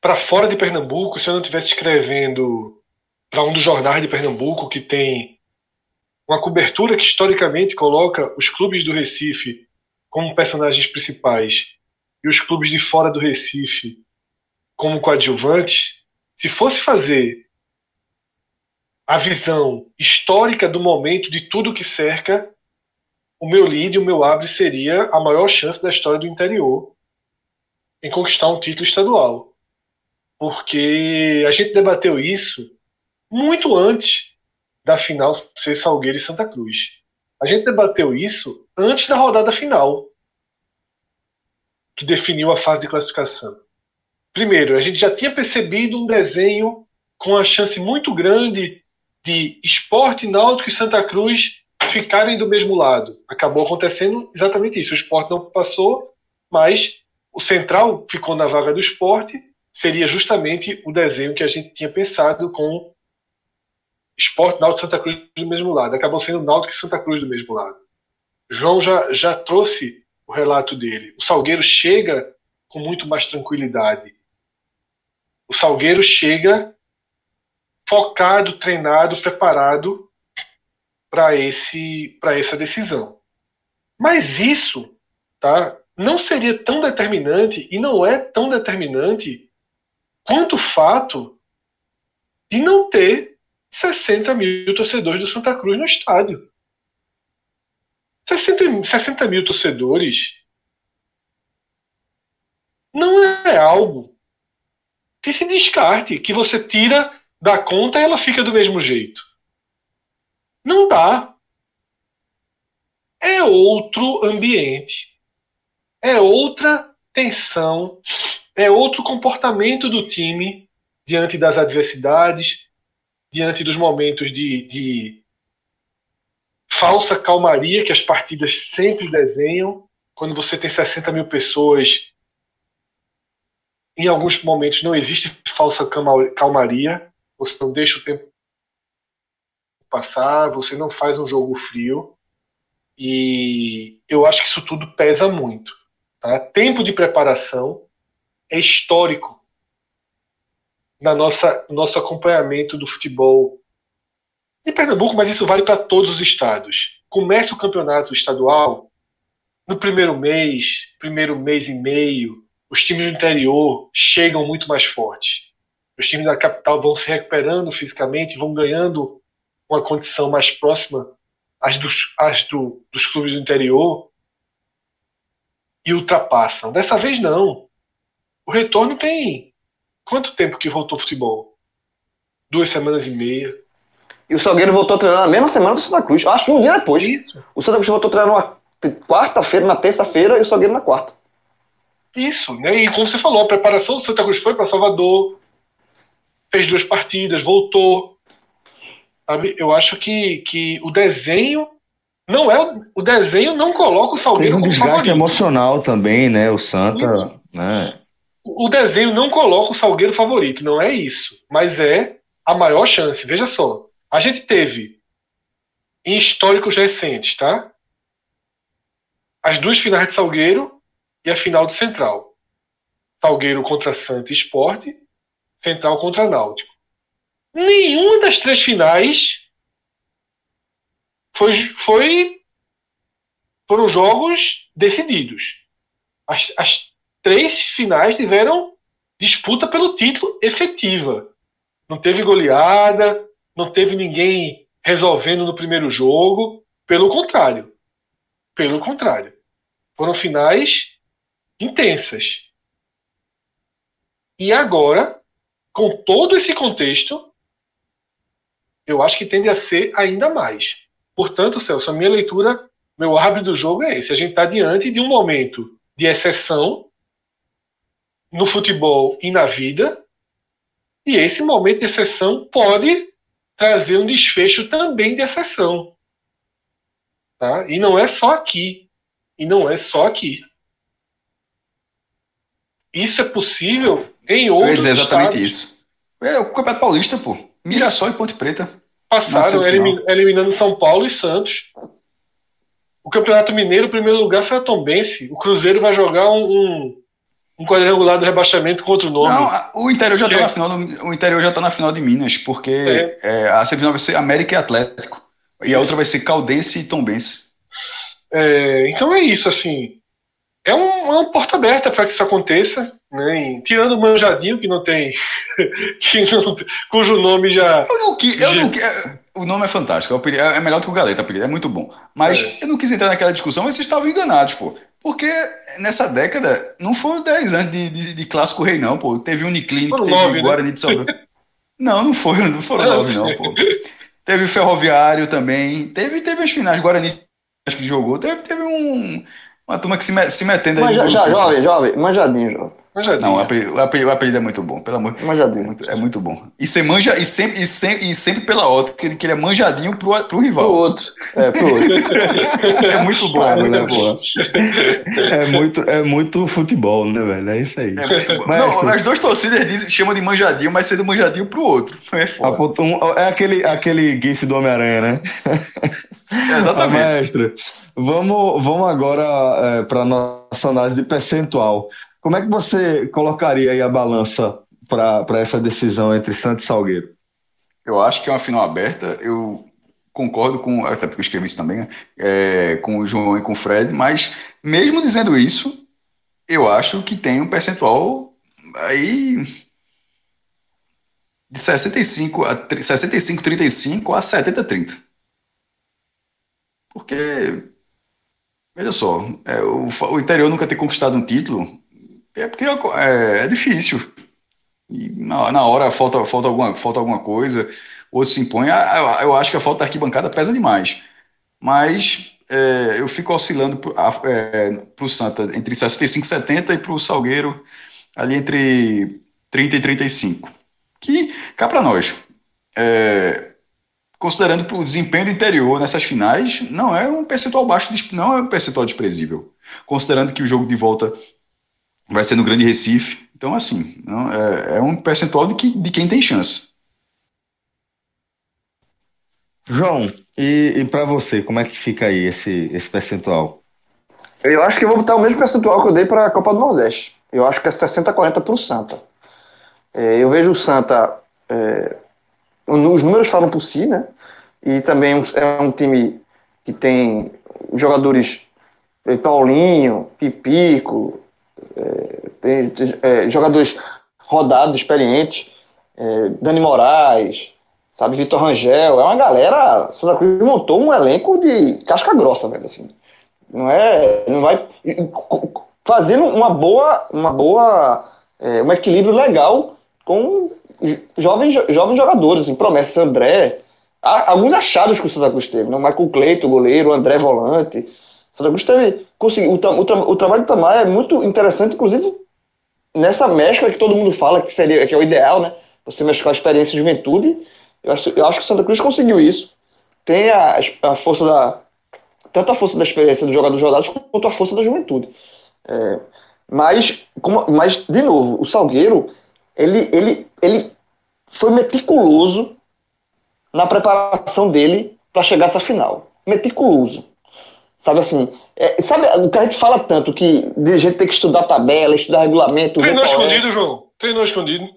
para fora de Pernambuco, se eu não estivesse escrevendo para um dos jornais de Pernambuco que tem uma cobertura que historicamente coloca os clubes do Recife como personagens principais e os clubes de fora do Recife como coadjuvantes, se fosse fazer a visão histórica do momento de tudo que cerca, o meu lead, o meu abre seria a maior chance da história do interior em conquistar um título estadual. Porque a gente debateu isso muito antes da final ser Salgueiro e Santa Cruz. A gente debateu isso antes da rodada final, que definiu a fase de classificação. Primeiro, a gente já tinha percebido um desenho com a chance muito grande de Esporte, Náutico e Santa Cruz ficarem do mesmo lado. Acabou acontecendo exatamente isso. O Esporte não passou, mas o Central ficou na vaga do Esporte. Seria justamente o desenho que a gente tinha pensado com Esporte, Náutico Santa Cruz do mesmo lado. Acabou sendo Náutico e Santa Cruz do mesmo lado. João já, já trouxe o relato dele. O Salgueiro chega com muito mais tranquilidade o Salgueiro chega focado, treinado, preparado para esse para essa decisão. Mas isso, tá, não seria tão determinante e não é tão determinante quanto o fato de não ter 60 mil torcedores do Santa Cruz no estádio. 60, 60 mil torcedores não é algo que se descarte, que você tira da conta e ela fica do mesmo jeito. Não dá. É outro ambiente. É outra tensão. É outro comportamento do time diante das adversidades, diante dos momentos de, de falsa calmaria que as partidas sempre desenham. Quando você tem 60 mil pessoas em alguns momentos não existe falsa calmaria, você não deixa o tempo passar, você não faz um jogo frio. E eu acho que isso tudo pesa muito. Tá? Tempo de preparação é histórico na nossa nosso acompanhamento do futebol de Pernambuco, mas isso vale para todos os estados. Começa o campeonato estadual no primeiro mês, primeiro mês e meio, os times do interior chegam muito mais fortes. Os times da capital vão se recuperando fisicamente, vão ganhando uma condição mais próxima às dos, às do, dos clubes do interior e ultrapassam. Dessa vez não. O retorno tem quanto tempo que voltou futebol? Duas semanas e meia. E o Salgueiro voltou a treinar na mesma semana do Santa Cruz. Acho que um dia depois. Isso. O Santa Cruz voltou a treinar na quarta-feira, na terça-feira e o Salgueiro na quarta. Isso, né? E como você falou, a preparação do Santa Cruz foi para Salvador, fez duas partidas, voltou. Sabe? Eu acho que, que o desenho não é o desenho não coloca o Salgueiro Tem um desgaste favorito. emocional também, né? O Santa, isso. né? O desenho não coloca o Salgueiro favorito, não é isso, mas é a maior chance. Veja só, a gente teve em históricos recentes, tá? As duas finais de Salgueiro e a final do Central. Salgueiro contra Santa Esporte, Central contra Náutico. Nenhuma das três finais foi, foi foram jogos decididos. As, as três finais tiveram disputa pelo título efetiva. Não teve goleada, não teve ninguém resolvendo no primeiro jogo. Pelo contrário. Pelo contrário. Foram finais intensas. E agora, com todo esse contexto, eu acho que tende a ser ainda mais. Portanto, Celso, a minha leitura, meu árbitro do jogo é esse. A gente está diante de um momento de exceção no futebol e na vida, e esse momento de exceção pode trazer um desfecho também de exceção. Tá? E não é só aqui. E não é só aqui. Isso é possível em outros Eu ia dizer exatamente estados. isso. É o Campeonato Paulista, pô. Mirassol e Ponte Preta. Passaram eliminando São Paulo e Santos. O Campeonato Mineiro, o primeiro lugar foi a Tombense. O Cruzeiro vai jogar um, um, um quadrangular do rebaixamento contra o nome. Não, o interior já está é... na final. Do, o interior já está na final de Minas, porque é. É, a semifinal vai ser América e Atlético. E a outra vai ser Caldense e Tombense. É, então é isso, assim. é um, uma porta aberta para que isso aconteça. Né? tirando o Manjadinho, que não tem. que não, cujo nome já. Eu não, quis, eu não é, O nome é fantástico, é, é melhor do que o Galeta, é muito bom. Mas é. eu não quis entrar naquela discussão, mas vocês estavam enganados, pô. Porque nessa década não foram 10 anos de, de, de, clássico rei, não, pô. Teve Uniclinic, teve nove, o né? Guarani né? de Salvador. não, não foram, não foram 9, não, pô. Teve o Ferroviário também. Teve, teve as finais, Guarani acho que jogou. Teve, teve um, uma turma que se, se metendo aí. Mas, já, jovem, jovem, manjadinho, jovem. Não, o apelido, o apelido, o apelido, é muito bom, pelo amor de Manjadinho. É muito, é muito bom. E você manja, e sempre, e sempre, e sempre pela outra, que ele, que ele é manjadinho pro, pro rival. Pro outro. É, pro outro. é muito bom, é muito bom. É muito, é muito futebol, né, velho? É isso aí. É Não, as duas torcidas dizem, chamam de manjadinho, mas sendo manjadinho pro outro. É foda. É aquele, aquele gif do Homem-Aranha, né? É exatamente. Mestre, vamos, vamos agora é, para nossa análise de percentual. Como é que você colocaria a balança para essa decisão entre Santos e Salgueiro? Eu acho que é uma final aberta. Eu concordo com, até porque eu escrevi isso também, né? é, com o João e com o Fred, mas mesmo dizendo isso, eu acho que tem um percentual aí de 65 a 65 35 a 70 30. Porque veja só, é, o, o interior nunca ter conquistado um título é porque é, é difícil. E na, na hora falta, falta, alguma, falta alguma coisa, outro se impõe. Eu acho que a falta da arquibancada pesa demais. Mas é, eu fico oscilando para é, o Santa entre 65 e 70 e para o Salgueiro ali entre 30 e 35. Que, cá para nós, é, considerando o desempenho do interior nessas finais, não é um percentual baixo, não é um percentual desprezível. Considerando que o jogo de volta vai ser no Grande Recife. Então, assim, não, é, é um percentual de, que, de quem tem chance. João, e, e para você, como é que fica aí esse, esse percentual? Eu acho que eu vou botar o mesmo percentual que eu dei para a Copa do Nordeste. Eu acho que é 60-40 para o Santa. É, eu vejo o Santa. É, os números falam por si, né? E também é um time que tem jogadores é, Paulinho, Pipico, tem, é, jogadores rodados, experientes, é, Dani Moraes, sabe, Vitor Rangel, é uma galera, Santa Cruz montou um elenco de casca grossa, velho, assim, não é, não vai, fazendo uma boa, uma boa, é, um equilíbrio legal com jovens, jovens jogadores, assim, promessas, André, há alguns achados que o Santa Cruz teve, né? Michael Cleito, goleiro, André Volante, Santa Cruz teve, conseguiu, o, o, o, trabalho do Tamar é muito interessante, inclusive nessa mescla que todo mundo fala que seria que é o ideal, né? Você mesclar a experiência e juventude. Eu acho, eu acho que o Santa Cruz conseguiu isso. Tem a, a força da tanto a força da experiência dos jogadores rodados quanto a força da juventude. É, mas, como, mas de novo, o Salgueiro ele, ele, ele foi meticuloso na preparação dele para chegar essa final. Meticuloso. Sabe assim, é, sabe o que a gente fala tanto, que de gente tem que estudar tabela, estudar regulamento. Treinou escondido, João? Treinou escondido?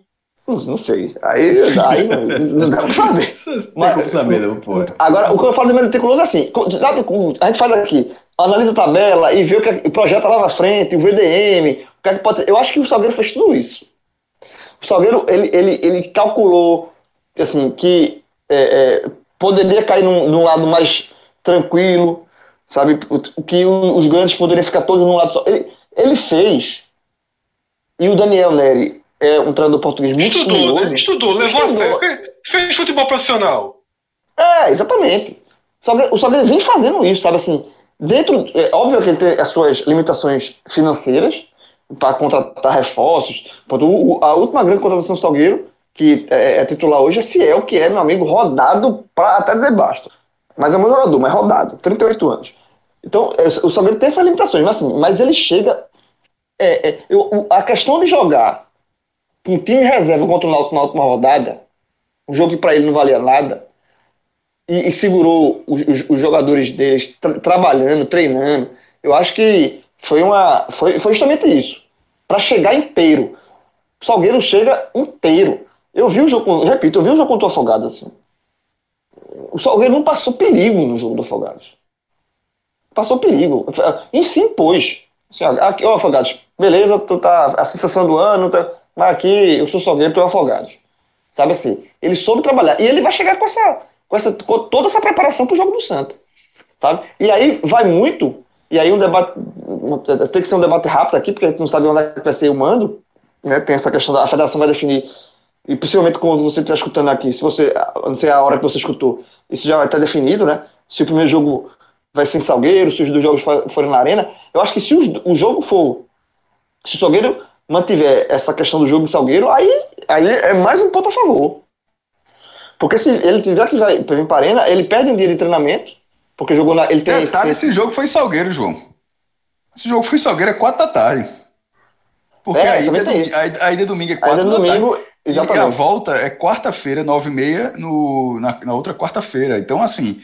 Não, não sei. Aí, aí não dá pra saber. Mas, como saber, não, pô. Agora, o que eu falo de meticuloso é assim: a gente faz aqui, analisa a tabela e vê o que projeta lá na frente, o VDM, o que, é que pode. Eu acho que o Salgueiro fez tudo isso. O Salgueiro, ele, ele, ele calculou assim, que é, é, poderia cair num, num lado mais tranquilo, sabe? O, que os grandes poderiam ficar todos num lado só. Ele, ele fez. E o Daniel Neri é um treinador português muito estudou, né? Estudou, levou estudou. a sério. Fez, futebol profissional. É, exatamente. o Salgueiro vem fazendo isso, sabe assim? Dentro, é óbvio que ele tem as suas limitações financeiras para contratar reforços. A última grande contratação do Salgueiro, que é, é titular hoje, é Ciel, que é, meu amigo, rodado para até dizer basta. Mas é um bom jogador, mas rodado, 38 anos. Então, é, o Salgueiro tem essas limitações, mas, assim, mas ele chega. É, é, eu, a questão de jogar um time reserva contra o Náutico na última rodada, um jogo que para ele não valia nada, e, e segurou os, os, os, jogadores deles tra trabalhando, treinando, eu acho que foi, uma, foi, foi justamente isso. Para chegar inteiro. O Salgueiro chega inteiro. Eu vi o jogo, repito, eu vi o jogo contra o Afogado assim. O Salgueiro não passou perigo no jogo do Afogados. Passou perigo. E se impôs. Assim, aqui, ó, Afogados, beleza, tu tá a sensação do ano, tá, mas aqui eu sou Salgueiro, tu é Afogados. Sabe assim, ele soube trabalhar. E ele vai chegar com essa, com essa com toda essa preparação pro jogo do Santa. Sabe? E aí vai muito, e aí um debate, tem que ser um debate rápido aqui, porque a gente não sabe onde é vai ser o mando, né? Tem essa questão da a federação vai definir, e possivelmente quando você estiver escutando aqui, se você, não sei a hora que você escutou, isso já vai estar definido, né? Se o primeiro jogo vai ser em Salgueiro, se os dois jogos forem na Arena. Eu acho que se o jogo for. Se o Salgueiro mantiver essa questão do jogo em Salgueiro, aí, aí é mais um ponto a favor. Porque se ele tiver que vai vir para a Arena, ele perde um dia de treinamento, porque jogou na. Ele tem, Detalhe, esse jogo foi em Salgueiro, João. Esse jogo foi em Salgueiro, é 4 da tarde. Porque É, a, ida é a, a é domingo é 4 Ainda no da domingo, tarde. E a volta é quarta-feira, 9h30, no, na, na outra quarta-feira. Então, assim,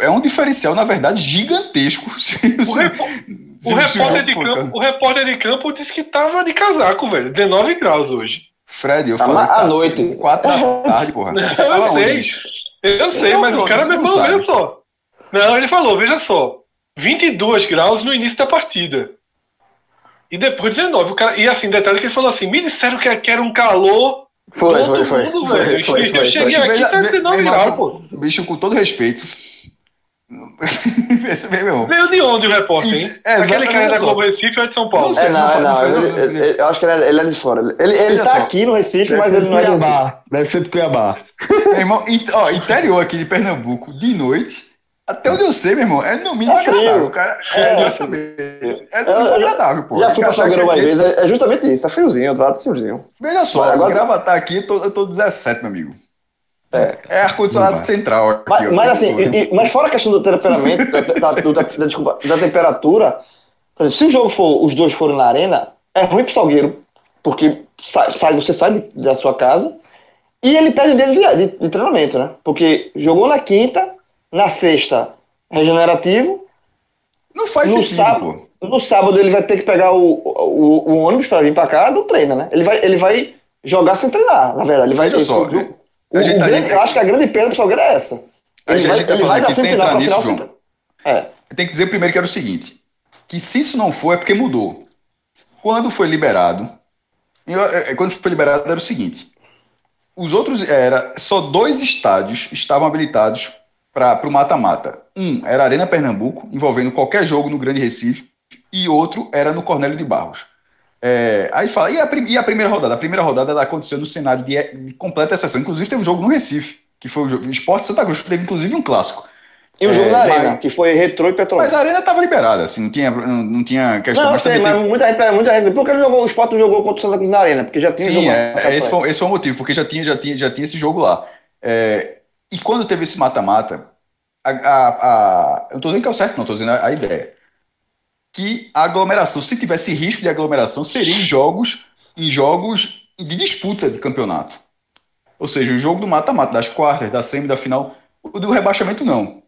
é um diferencial, na verdade, gigantesco. Se, O, se- repo- se- o repórter de campo, o repórter de campo disse que tava de casaco, velho. 19 graus hoje. Fred, eu Tá falei à tá noite. 4 da tarde, porra. Eu onde, sei. Eu sei, Não, mas o cara me falou, veja só. Não, ele falou, veja só. 22 graus no início da partida. E depois 19. O cara, e assim, detalhe que ele falou assim: me disseram que, que era um calor. Foi, foi, foi. mundo, Foi, velho. foi, eu foi, cheguei foi. aqui, tá Veja- 19 meu graus, pô. Bicho, com todo respeito. Esse meu irmão. Veio de onde o repórter, hein? É, Aquele cara é da. Globo Recife ou é de São Paulo? Não sei. É, não, não fala- não. não fala- ele- ele- eu acho que ele é, ele é de fora. Ele, ele tá só. aqui no Recife, Deve mas ele não é de. Cuiabá. Deve ser de Cuiabá. Meu irmão, ó, interior aqui de Pernambuco, de noite, até onde eu sei, meu irmão, é no mínimo É agradável, cara. É, É. exatamente. É no mínimo eu- agradável, pô. Já fui pra Salgueiro uma vez, é é justamente isso, é friozinho, tá friozinho. Veja só, Mas agora- Gravatar aqui, eu tô, eu tô 17, meu amigo. É. É ar-condicionado central aqui. Mas, ó, mas assim, e- mas fora a questão do temperamento, da, da- da- desculpa, da temperatura, por exemplo, se o jogo for, os dois forem na arena, é ruim pro Salgueiro, porque sai, sai- você sai de- da sua casa e ele perde um dia de, de, de treinamento, né? Porque jogou na quinta, na sexta, regenerativo, Não faz no sentido, sábado, pô. no sábado ele vai ter que pegar o, o, o ônibus para vir para cá, não treina, né? Ele vai, ele vai jogar sem treinar, na verdade. Ele vai, esse só, a o- gente o tá grande- eu acho que a grande perda pro Salgueiro é essa. A gente- a gente tá falando aqui sem entrar nisso, final João. É. Tem que dizer primeiro que era o seguinte: que se isso não for, é porque mudou. Quando foi liberado, eu- é, quando foi liberado era o seguinte: os outros era só dois estádios estavam habilitados para o mata-mata. Um era a Arena Pernambuco, envolvendo qualquer jogo no Grande Recife, e outro era no Cornélio de Barros. É, aí fala, e a, e a primeira rodada? A primeira rodada aconteceu no cenário de, de completa exceção. Inclusive teve um jogo no Recife, que foi o jogo- o Esporte Santa Cruz, que teve inclusive um clássico. E o jogo É, da Arena, mas- que foi Retrô e Petrolina. Mas a arena estava liberada, assim, não tinha, não, não tinha questão. Não, mas sei, mas muita gente, muita gente. Por que ele jogou, o Sport não jogou contra o Santa Cruz na Arena? Porque já tem... tinha Sim, jogado. é, é, esse, foi, esse foi o motivo, porque já tinha, já tinha, já tinha esse jogo lá. É, e quando teve esse mata-mata, a, a, a- eu não estou dizendo que é o certo, não, estou dizendo a, a ideia. Que a aglomeração, se tivesse risco de aglomeração, seria em jogos, em jogos de disputa de campeonato. Ou seja, o jogo do mata-mata, das quartas, da semi, da final, o do rebaixamento não.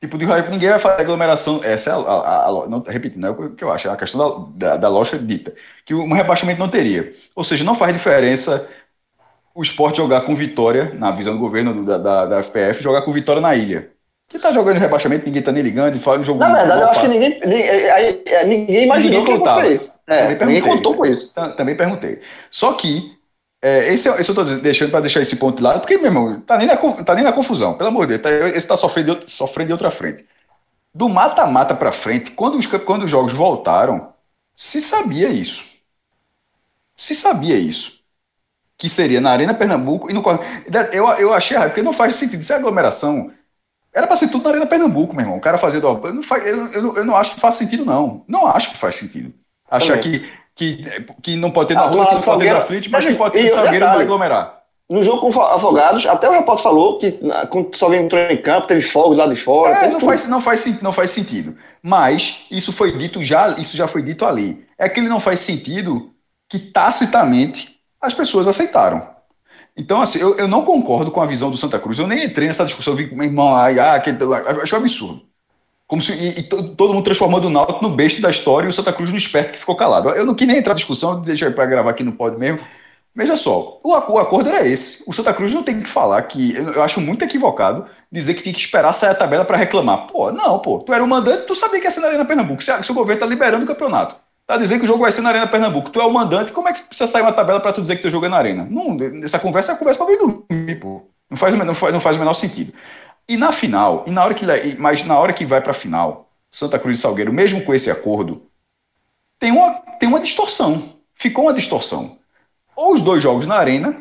Tipo, de raiva, ninguém vai fazer aglomeração. Essa é a, a- a- não, repetindo, não é o que eu acho, é a questão da, da, da lógica dita. Que um rebaixamento não teria. Ou seja, não faz diferença o esporte jogar com vitória, na visão do governo do- da, da, da FPF, jogar com vitória na ilha. Que tá jogando rebaixamento, ninguém tá nem ligando, e fala jogo. Na verdade, eu acho que ninguém, ninguém, aí, é, ninguém imaginou Ninguém que ia isso. É, ninguém contou com isso. Também perguntei. Só que, é, esse, é- esse eu tô deixando para deixar esse ponto de lado, porque, meu irmão, tá nem na, tá nem na confusão, pelo amor de Deus. Tá, esse tá sofrendo de, sofrendo de outra frente. Do mata-mata para frente, quando os, quando os jogos voltaram, se sabia isso. Se sabia isso. Que seria na Arena Pernambuco e no. Eu, eu achei errado, porque não faz sentido. Se é aglomeração. Era para ser tudo na Arena Pernambuco, meu irmão. O cara fazendo. ó, Não faz, eu, eu, não- eu não acho que faz sentido, não. Não acho que faz sentido. Achar que, que, que não pode ter na Ah, rua, que não pode ter Salgueiro- grafite, mas que pode ter E o Salgueiro não vai aglomerar. No jogo com o Afogados, até o repórter falou que quando só alguém entrou em campo, teve fogo lá de fora. É, não tudo. faz, não, faz, não faz sentido. Mas isso foi dito já, isso já foi dito ali. É que ele não faz sentido que tacitamente as pessoas aceitaram. Então, assim, eu, eu não concordo com a visão do Santa Cruz. Eu nem entrei nessa discussão, eu vi meu irmão aí, ah, que, acho um absurdo. Como se, e, e to- todo mundo transformando o Náutico no besta da história e o Santa Cruz no esperto que ficou calado. Eu não quis nem entrar na discussão, deixa para gravar aqui no pod mesmo. Veja só, o, acordo era esse. O Santa Cruz não tem que falar que. Eu acho muito equivocado dizer que tinha que esperar sair a tabela para reclamar. Pô, não, pô. Tu era o mandante, tu sabia que ia ser na Arena Pernambuco. Se o governo tá liberando o campeonato. Tá dizendo que o jogo vai ser na Arena Pernambuco. Tu é o mandante, como é que precisa sair uma tabela para tu dizer que teu jogo é na Arena? Não, essa conversa é a conversa pra vir dormir, pô. Não faz, não, faz, não faz o menor sentido. E na final, e na hora que, mas na hora que vai pra final, Santa Cruz e Salgueiro, mesmo com esse acordo, tem uma, tem uma distorção. Ficou uma distorção ou os dois jogos na Arena,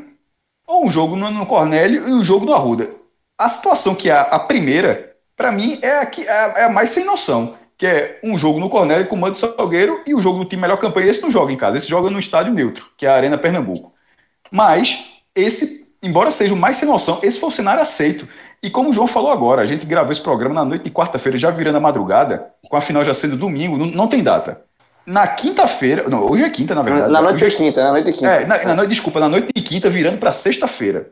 ou um jogo no, no Cornélio e um jogo no Arruda. A situação que é a, primeira, para mim, é a, que, é, é a mais sem noção. Que é um jogo no Cornélio com o Mando Salgueiro e o jogo do time melhor campanha. Esse não joga em casa, esse joga no estádio neutro, que é a Arena Pernambuco. Mas, esse, embora seja o mais sem noção, esse foi o cenário aceito. E como o João falou agora, a gente gravou esse programa na noite de quarta-feira, já virando a madrugada, com a final já sendo domingo, não, não tem data. Na quinta-feira. Não, hoje é quinta, na verdade. Na noite hoje, de quinta, na noite de quinta. É, na, na noite, desculpa, na noite de quinta, virando para sexta-feira.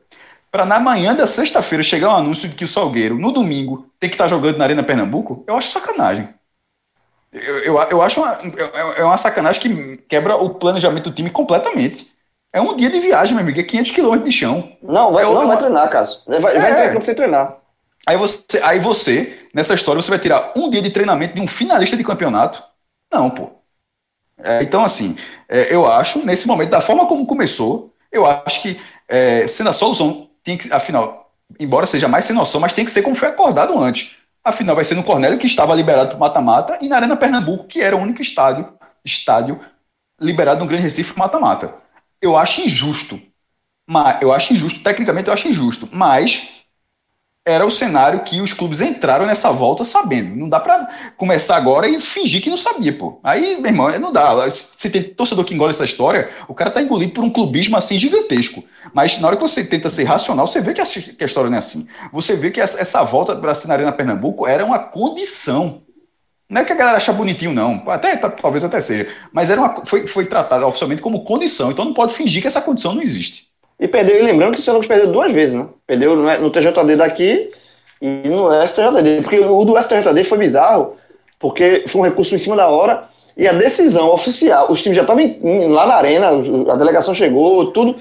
Para na manhã da sexta-feira chegar um anúncio de que o Salgueiro, no domingo, tem que estar tá jogando na Arena Pernambuco, eu acho sacanagem. Eu, eu, eu acho uma, é, é uma sacanagem que quebra o planejamento do time completamente. É um dia de viagem, meu amigo, é 500 quilômetros de chão. Não, vai, é, não vai treinar, Cássio. Vai, vai é. treinar, treinar. Aí você, aí você, nessa história, você vai tirar um dia de treinamento de um finalista de campeonato? Não, pô. É, então, assim, é, eu acho, nesse momento, da forma como começou, eu acho que, é, sendo a solução, tem que, afinal, embora seja mais sem noção, mas tem que ser como foi acordado antes. Afinal, vai ser no Cornélio, que estava liberado para mata-mata, e na Arena Pernambuco, que era o único estádio, estádio liberado no Grande Recife mata-mata. Eu acho injusto. Mas, eu acho injusto, tecnicamente eu acho injusto, mas era o cenário que os clubes entraram nessa volta sabendo. Não dá para começar agora e fingir que não sabia, pô. Aí, meu irmão, não dá. Se tem torcedor que engole essa história, o cara tá engolido por um clubismo assim gigantesco. Mas na hora que você tenta ser racional, você vê que a, história não é assim. Você vê que essa, volta para a Arena Pernambuco era uma condição. Não é que a galera acha bonitinho, não. Até, talvez até seja. Mas era uma, foi, foi tratada oficialmente como condição. Então não pode fingir que essa condição não existe. E perdeu, e lembrando que o Santos perdeu duas vezes, né? Perdeu no TJD daqui e no STJD. Porque o do STJD foi bizarro, porque foi um recurso em cima da hora e a decisão oficial, os times já estavam lá na arena, a delegação chegou, tudo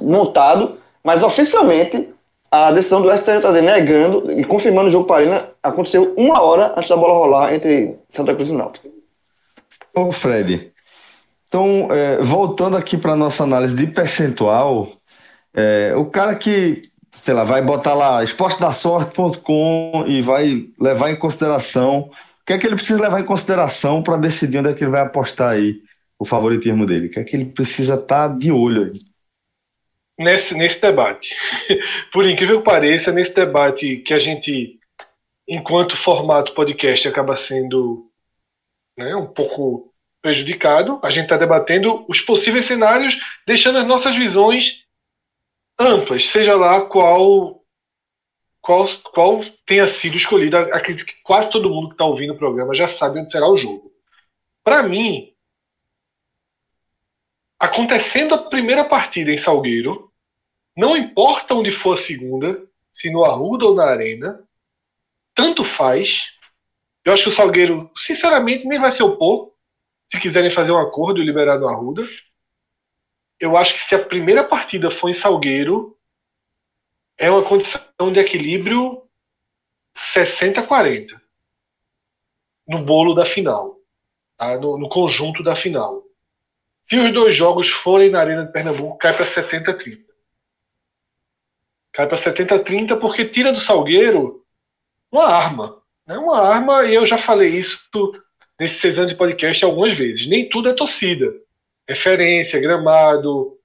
montado, mas oficialmente a decisão do STJD negando e confirmando o jogo para a arena aconteceu uma hora antes da bola rolar entre Santa Cruz e Náutico. Ô Fred, então, é, voltando aqui para nossa análise de percentual, é, o cara que, sei lá, vai botar lá esportedasorte.com e vai levar em consideração. O que é que ele precisa levar em consideração para decidir onde é que ele vai apostar aí o favoritismo dele? O que é que ele precisa estar tá de olho aí? Nesse, nesse debate. Por incrível que pareça, nesse debate que a gente, enquanto formato podcast, acaba sendo né, um pouco prejudicado, a gente está debatendo os possíveis cenários, deixando as nossas visões amplas, seja lá qual qual, qual tenha sido escolhido. Acredito que quase todo mundo que está ouvindo o programa já sabe onde será o jogo. Para mim, acontecendo a primeira partida em Salgueiro, não importa onde for a segunda, se no Arruda ou na Arena, tanto faz. Eu acho que o Salgueiro, sinceramente, nem vai se opor se quiserem fazer um acordo e liberar no Arruda eu acho que se a primeira partida for em Salgueiro, é uma condição de equilíbrio 60-40 no bolo da final, tá? no, no, conjunto da final. Se os dois jogos forem na Arena de Pernambuco, cai para 70-30. Cai para 70-30 porque tira do Salgueiro uma arma. Né? Uma arma, e eu já falei isso nesse seis anos de podcast algumas vezes. Nem tudo é torcida referência, gramado,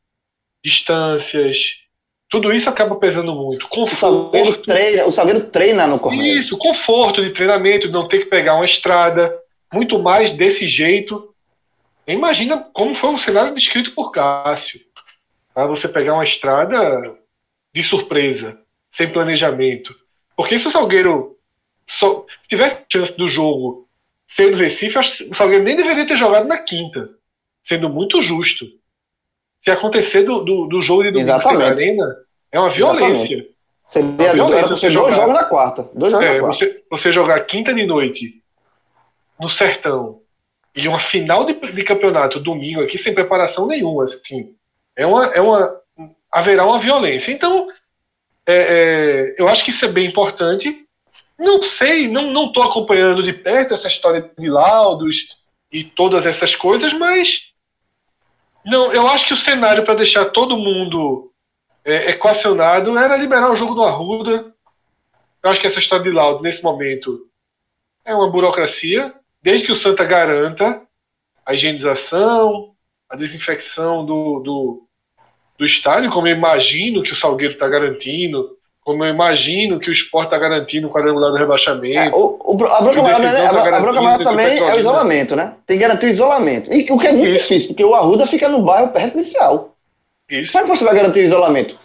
distâncias. Tudo isso acaba pesando muito. Conforto. O Salgueiro treina, o Salgueiro treina no Cornélio. Isso, conforto de treinamento, não ter que pegar uma estrada. Muito mais desse jeito. Imagina como foi o cenário descrito por Cássio. Para você pegar uma estrada de surpresa, sem planejamento. Porque se o Salgueiro só, se tivesse chance do jogo ser no Recife, o Salgueiro nem deveria ter jogado na quinta sendo muito justo. Se acontecer do, do, do jogo de domingo na arena, é uma violência. Seria uma violência você jogar, joga na quarta. Dois jogos é, na quarta. Você, você jogar quinta de noite no sertão e uma final de, de campeonato domingo aqui sem preparação nenhuma, assim. É uma, é uma, haverá uma violência. Então, é, é, eu acho que isso é bem importante. Não sei, não estou acompanhando de perto essa história de laudos e todas essas coisas, mas não, eu acho que o cenário para deixar todo mundo é, equacionado era liberar o jogo do Arruda. Eu acho que essa história de laudo, nesse momento, é uma burocracia, desde que o Santa garanta a higienização, a desinfecção do, do, do estádio, como eu imagino que o Salgueiro está garantindo, como eu imagino que o esporte está garantindo o quadrangular do rebaixamento. É, o, o, a bronca maior, né? a, a bronca maior também é o isolamento, né? Tem que garantir o isolamento. E, o que é muito Isso. difícil, porque o Arruda fica no bairro residencial. Isso. Como é que você vai garantir o isolamento?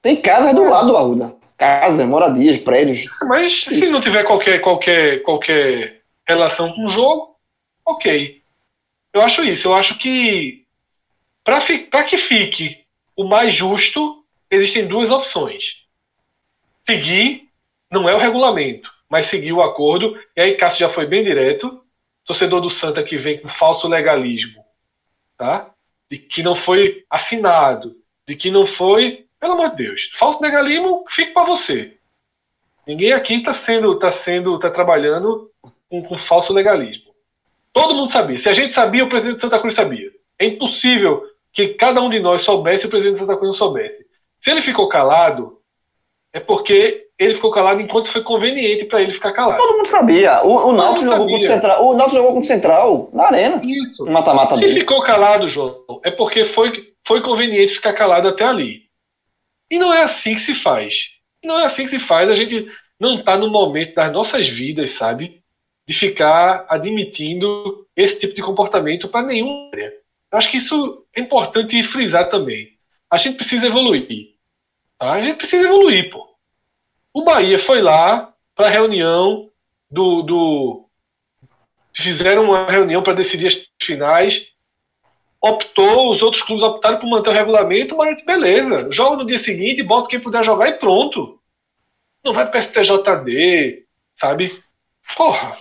Tem casas do lado do Arruda. Casas, moradias, prédios. Mas Isso. se não tiver qualquer, qualquer, qualquer relação com o jogo, ok. Eu acho isso. Eu acho que para que fique o mais justo, existem duas opções seguir, não é o regulamento, mas seguir o acordo. E aí Cássio já foi bem direto. Torcedor do Santa que vem com falso legalismo, tá? De que não foi assinado, de que não foi, pelo amor de Deus, falso legalismo fica para você. Ninguém aqui está sendo, tá sendo, tá trabalhando com, com falso legalismo. Todo mundo sabia. Se a gente sabia, o presidente de Santa Cruz sabia. É impossível que cada um de nós soubesse e o presidente de Santa Cruz não soubesse. Se ele ficou calado, é porque ele ficou calado enquanto foi conveniente para ele ficar calado. Todo mundo sabia. O, o Náutico jogou contra o Central. O Náutico jogou contra o Central na arena. Isso. Mata-mata Se dele. ficou calado, João, é porque foi, foi conveniente ficar calado até ali. E não é assim que se faz. Não é assim que se faz. A gente não está no momento das nossas vidas, sabe? De ficar admitindo esse tipo de comportamento para nenhuma área. Eu acho que isso é importante frisar também. A gente precisa evoluir. Tá? A gente precisa evoluir, pô. O Bahia foi lá para a reunião do, do. Fizeram uma reunião para decidir as finais. Optou, os outros clubes optaram por manter o regulamento, mas beleza. Joga no dia seguinte, bota quem puder jogar e pronto. Não vai para STJD, sabe? Porra.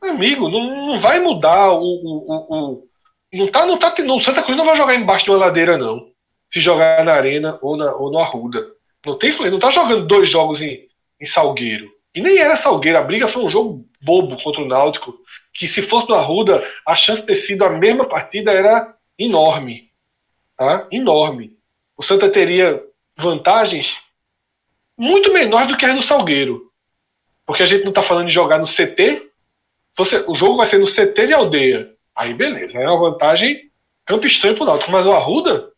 Amigo, não, não vai mudar o, o, o, não tá, não tá, no Santa Cruz não vai jogar embaixo de uma ladeira, não. Se jogar na Arena ou, na, ou no Arruda. Não tem não tá jogando dois jogos em, em Salgueiro. E nem era Salgueiro, a briga foi um jogo bobo contra o Náutico, que se fosse no Arruda, a chance de ter sido a mesma partida era enorme. Tá? Enorme. O Santa teria vantagens muito menores do que as do Salgueiro. Porque a gente não está falando de jogar no CT. Você, o jogo vai ser no CT de aldeia. Aí beleza, é uma vantagem campo estranho pro Náutico. Mas o Arruda.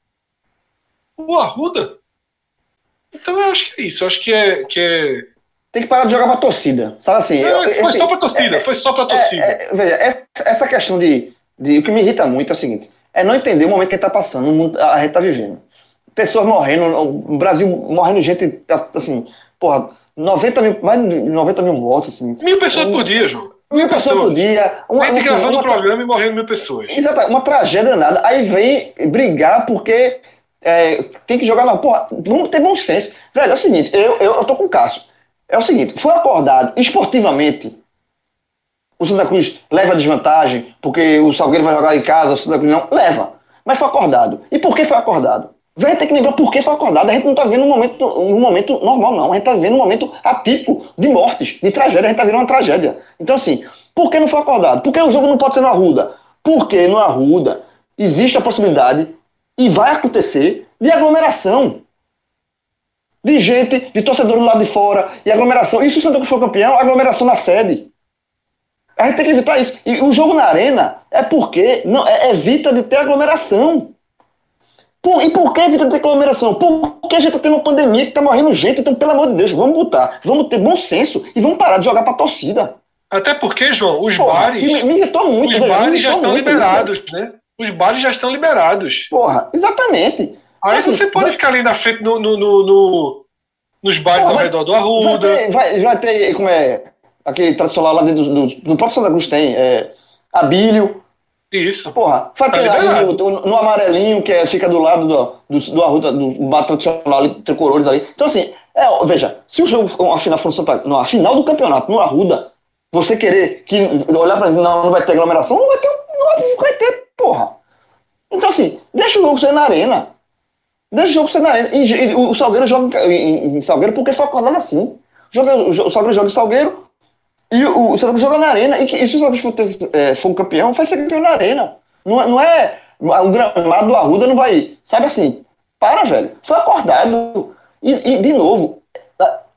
O Arruda então eu acho que é isso. Eu acho que é. Que é... Tem que parar de jogar pra torcida. Sabe assim? Eu, foi assim, só pra torcida, é, foi só pra torcida. É, é, veja, essa questão de, de. O que me irrita muito é o seguinte: é não entender o momento que a gente tá passando, o mundo a gente tá vivendo. Pessoas morrendo, o Brasil morrendo gente, assim, porra, 90 mil, mais de 90 mil mortos, assim. Mil pessoas um, por dia, João. Mil, mil pessoas, pessoas por dia. Uma, assim, gravando o programa e morrendo mil pessoas. Exato, uma tragédia nada. Aí vem brigar porque é, tem que jogar na porra. Vamos ter bom senso. Velho, é o seguinte, eu, eu, eu tô com o Cássio. É o seguinte, foi acordado esportivamente. O Santa Cruz leva desvantagem, porque o Salgueiro vai jogar em casa, o Santa Cruz não. Leva. Mas foi acordado. E por que foi acordado? Vem ter que lembrar por que foi acordado. A gente não está vendo um momento, um momento normal, não. A gente está vendo um momento atípico de mortes, de tragédia. A gente está vendo uma tragédia. Então, assim, por que não foi acordado? Por que o jogo não pode ser no Arruda? Porque no Arruda existe a possibilidade e vai acontecer de aglomeração. De gente, de torcedores do lado de fora, e aglomeração. E se o Santa Cruz for campeão, aglomeração na sede. A gente tem que evitar isso. E o jogo na arena é porque não, é, evita de ter aglomeração. Por, e por que evita de ter aglomeração? Porque a gente está tendo uma pandemia que está morrendo gente, então, pelo amor de Deus, vamos botar, vamos ter bom senso e vamos parar de jogar para a torcida. Até porque, João, os Porra, bares. Me, me irritou muito, Os bares já estão liberados, isso. né? Os bares já estão liberados. Porra, exatamente. Aí assim, você pode vai... ficar ali na frente no, no, no, no nos bares Porra, ao redor do Arruda. Vai ter, vai, vai ter, como é, aquele tradicional lá dentro do, do, do próprio Santa Cruz tem, é, Abílio. Isso. Porra, vai ter tá ali no, no, amarelinho, que é, fica do lado do, do, do Arruda, do bar tradicional ali, tricolores ali. Então assim, é, veja, se o jogo, a final for no Santa, a final do campeonato, no Arruda, você querer que olhar para não, não vai ter aglomeração, não vai ter, não vai ter, porra. Então, assim, deixa o jogo ser na arena. Deixa o jogo ser na arena. E, e o Salgueiro joga em, em, Salgueiro porque foi acordado assim. Joga, o Salgueiro joga em Salgueiro e o, o Salgueiro joga na arena. E, e se o Salgueiro for, é, for campeão, vai ser campeão na arena. Não, não é. O gramado do Arruda não vai. Sabe assim? Para, velho. Foi acordado. E, e de novo,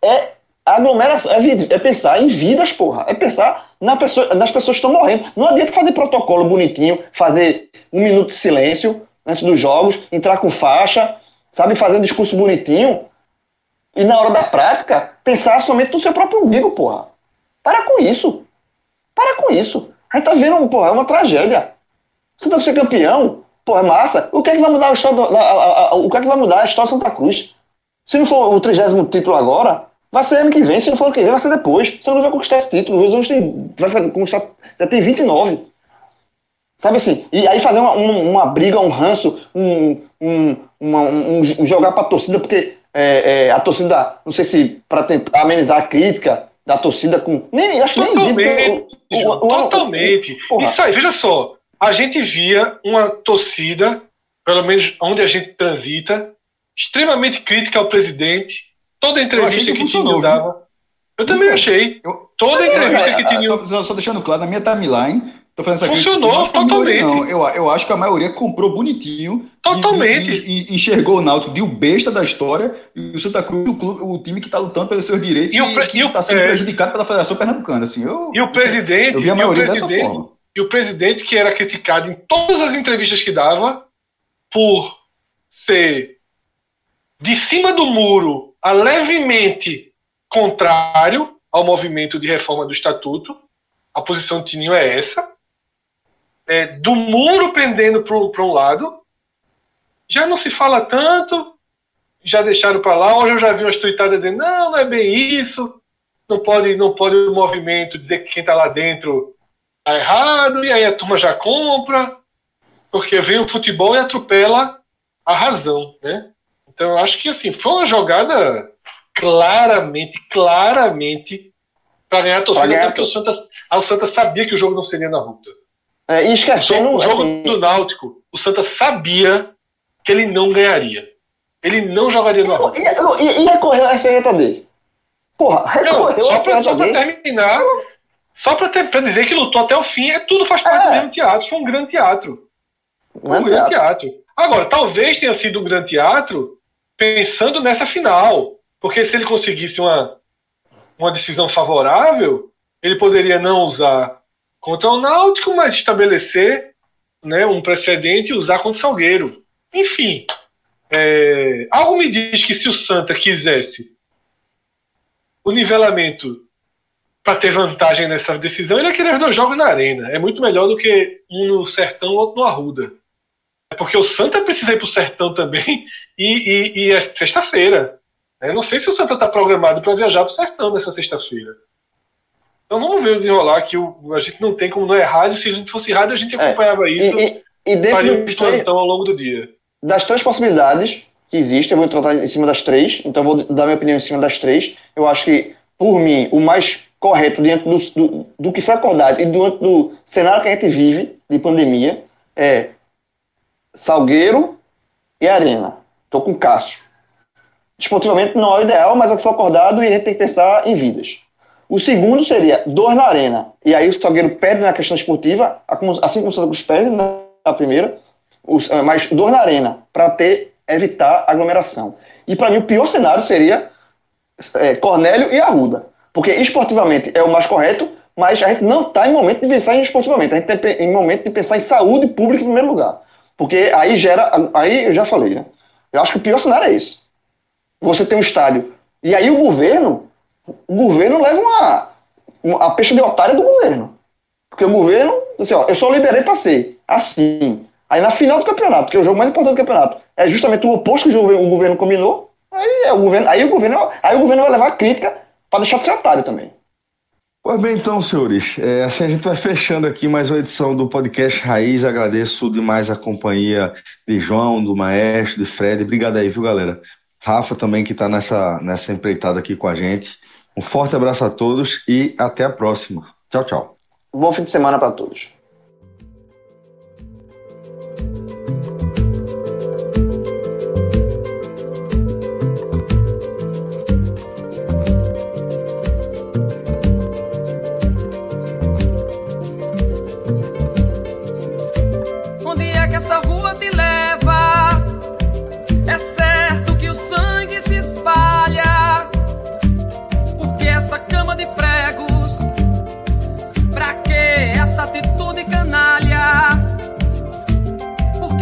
é aglomeração, é, é, pensar em vidas, porra. É pensar na pessoa, nas pessoas que estão morrendo. Não adianta fazer protocolo bonitinho, fazer um minuto de silêncio antes dos jogos, entrar com faixa, sabe, fazer um discurso bonitinho. E na hora da prática, pensar somente no seu próprio umbigo, porra. Para com isso. Para com isso. A gente tá vendo, porra, é uma tragédia. Você deve ser campeão, porra, é massa. O que é que vai mudar a história do, a, a, a, o que é que vai mudar a história de Santa Cruz? Se não for o trigésimo título agora, vai ser ano que vem. Se não for ano que vem, vai ser depois. Você não vai conquistar esse título. O Horizonte tem, vai conquistar, já tem 29. Sabe assim? E aí fazer uma, uma, uma briga, um ranço, um, um, uma, um jogar pra torcida, porque é, é, a torcida, não sei se para tentar amenizar a crítica da torcida com. Nem, acho que totalmente, nem vi, o, o, o, totalmente. Isso aí, veja só. A gente via uma torcida, pelo menos onde a gente transita, extremamente crítica ao presidente. Toda entrevista que, que Tinho dava. Eu também achei. Toda entrevista que Tinho. Só, só deixando claro, na minha timeline, Tô fazendo essa Funcionou totalmente. Não, eu, eu acho que a maioria comprou bonitinho. Totalmente. E, e, enxergou o Náutico de o besta da história e o Santa Cruz, o, clube, o time que está lutando pelos seus direitos e, e, o, que está sendo é, prejudicado pela Federação Pernambucana. Assim, eu, e o presidente. Eu vi a maioria dessa forma. E o presidente que era criticado em todas as entrevistas que dava por ser de cima do muro a levemente contrário ao movimento de reforma do estatuto. A posição do Tininho é essa é, do muro pendendo para um lado. Já não se fala tanto, já deixaram para lá. Hoje eu já vi umas tuitadas dizendo: não, não é bem isso. Não pode, não pode o movimento dizer que quem está lá dentro está errado, e aí a turma já compra, porque vem o futebol e atropela a razão. Né? Então eu acho que assim, foi uma jogada claramente, claramente para ganhar a torcida, até porque o Santa, o Santa sabia que o jogo não seria na ruta. É, e esquecendo. O jogo assim, do Náutico, o Santa sabia que ele não ganharia. Ele não jogaria no Arruda. E, e, e recorreu a reta dele. Porra, recorreu não, só pra, só pra terminar. Só pra, ter, pra dizer que lutou até o fim, é tudo faz parte é. do mesmo teatro. Foi um grande teatro. Um, um grande teatro. teatro. Agora, talvez tenha sido um grande teatro pensando nessa final. Porque se ele conseguisse uma, uma decisão favorável, ele poderia não usar contra o Náutico, mas estabelecer né, um precedente e usar contra o Salgueiro. Enfim, é, algo me diz que se o Santa quisesse o nivelamento para ter vantagem nessa decisão, ele ia querer dois jogos na arena. É muito melhor do que um no Sertão ou outro no Arruda. É porque o Santa precisa ir para o Sertão também e, e, e é sexta-feira. Eu não sei se o Santa está programado para viajar para o Sertão nessa sexta-feira. Então vamos ver desenrolar que o, a gente não tem como não é rádio. Se a gente fosse rádio, a gente é, acompanhava é, isso e, e, e faria um plantão ao longo do dia. Das três possibilidades que existem, eu vou tratar em cima das três, então vou dar minha opinião em cima das três. Eu acho que, por mim, o mais correto diante do, do, do que foi acordado e diante do cenário que a gente vive de pandemia é Salgueiro e Arena. Estou com Cássio. Desportivamente não é o ideal, mas é o que foi acordado e a gente tem que pensar em vidas. O segundo seria dor na arena. E aí o Salgueiro perde na questão esportiva, assim como o Santa Cruz perde na primeira, eh, mas dor na arena, para evitar aglomeração. E para mim o pior cenário seria é, Cornélio e Arruda. Porque esportivamente é o mais correto, mas a gente não está em momento de pensar em esportivamente. A gente está em momento de pensar em saúde pública em primeiro lugar. Porque aí gera. Aí eu já falei, né? Eu acho que o pior cenário é esse. Você tem um estádio. E aí o governo o governo leva uma, uma a peixe de otário do governo. Porque o governo, assim, ó, eu só liberei para ser assim. Aí na final do campeonato, que é o jogo mais importante do campeonato, é justamente o oposto que o governo, o governo combinou. Aí, é o governo, aí, o governo, aí o governo vai levar a crítica para deixar de ser otário também. Pois bem, então, senhores, é, assim a gente vai fechando aqui mais uma edição do podcast Raiz. Agradeço demais a companhia de João, do Maestro, de Fred. Obrigado aí, viu, galera? Rafa também que está nessa, nessa empreitada aqui com a gente. Um forte abraço a todos e até a próxima. Tchau, tchau. Bom fim de semana para todos.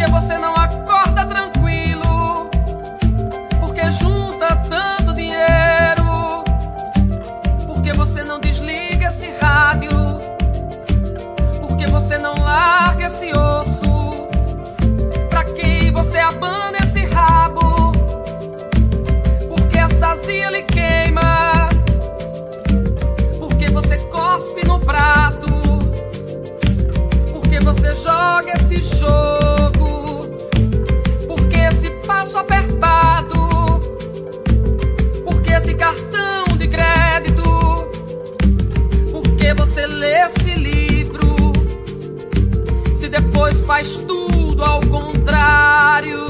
Porque você não acorda tranquilo? Porque junta tanto dinheiro? Porque você não desliga esse rádio? Porque você não larga esse osso? Pra que você abana esse rabo? Porque a sazia lhe queima? Porque você cospe no prato? Porque você joga esse jogo? Passo apertado? Porque esse cartão de crédito? Porque você lê esse livro? Se depois faz tudo ao contrário.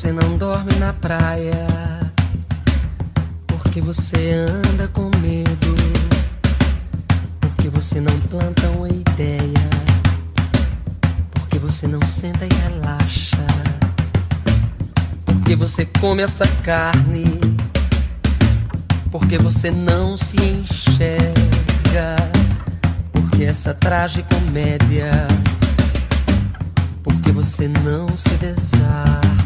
Você não dorme na praia? Porque você anda com medo? Porque você não planta uma ideia? Porque você não senta e relaxa? Porque você come essa carne? Porque você não se enxerga? Porque essa tragicomédia? Porque você não se desarma?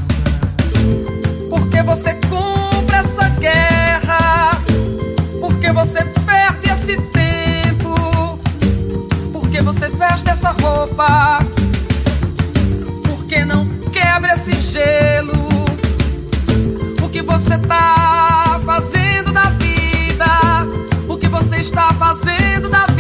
Porque você compra essa guerra? Porque você perde esse tempo? Porque você veste essa roupa? Porque não quebra esse gelo? O que você está fazendo da vida? O que você está fazendo da vida?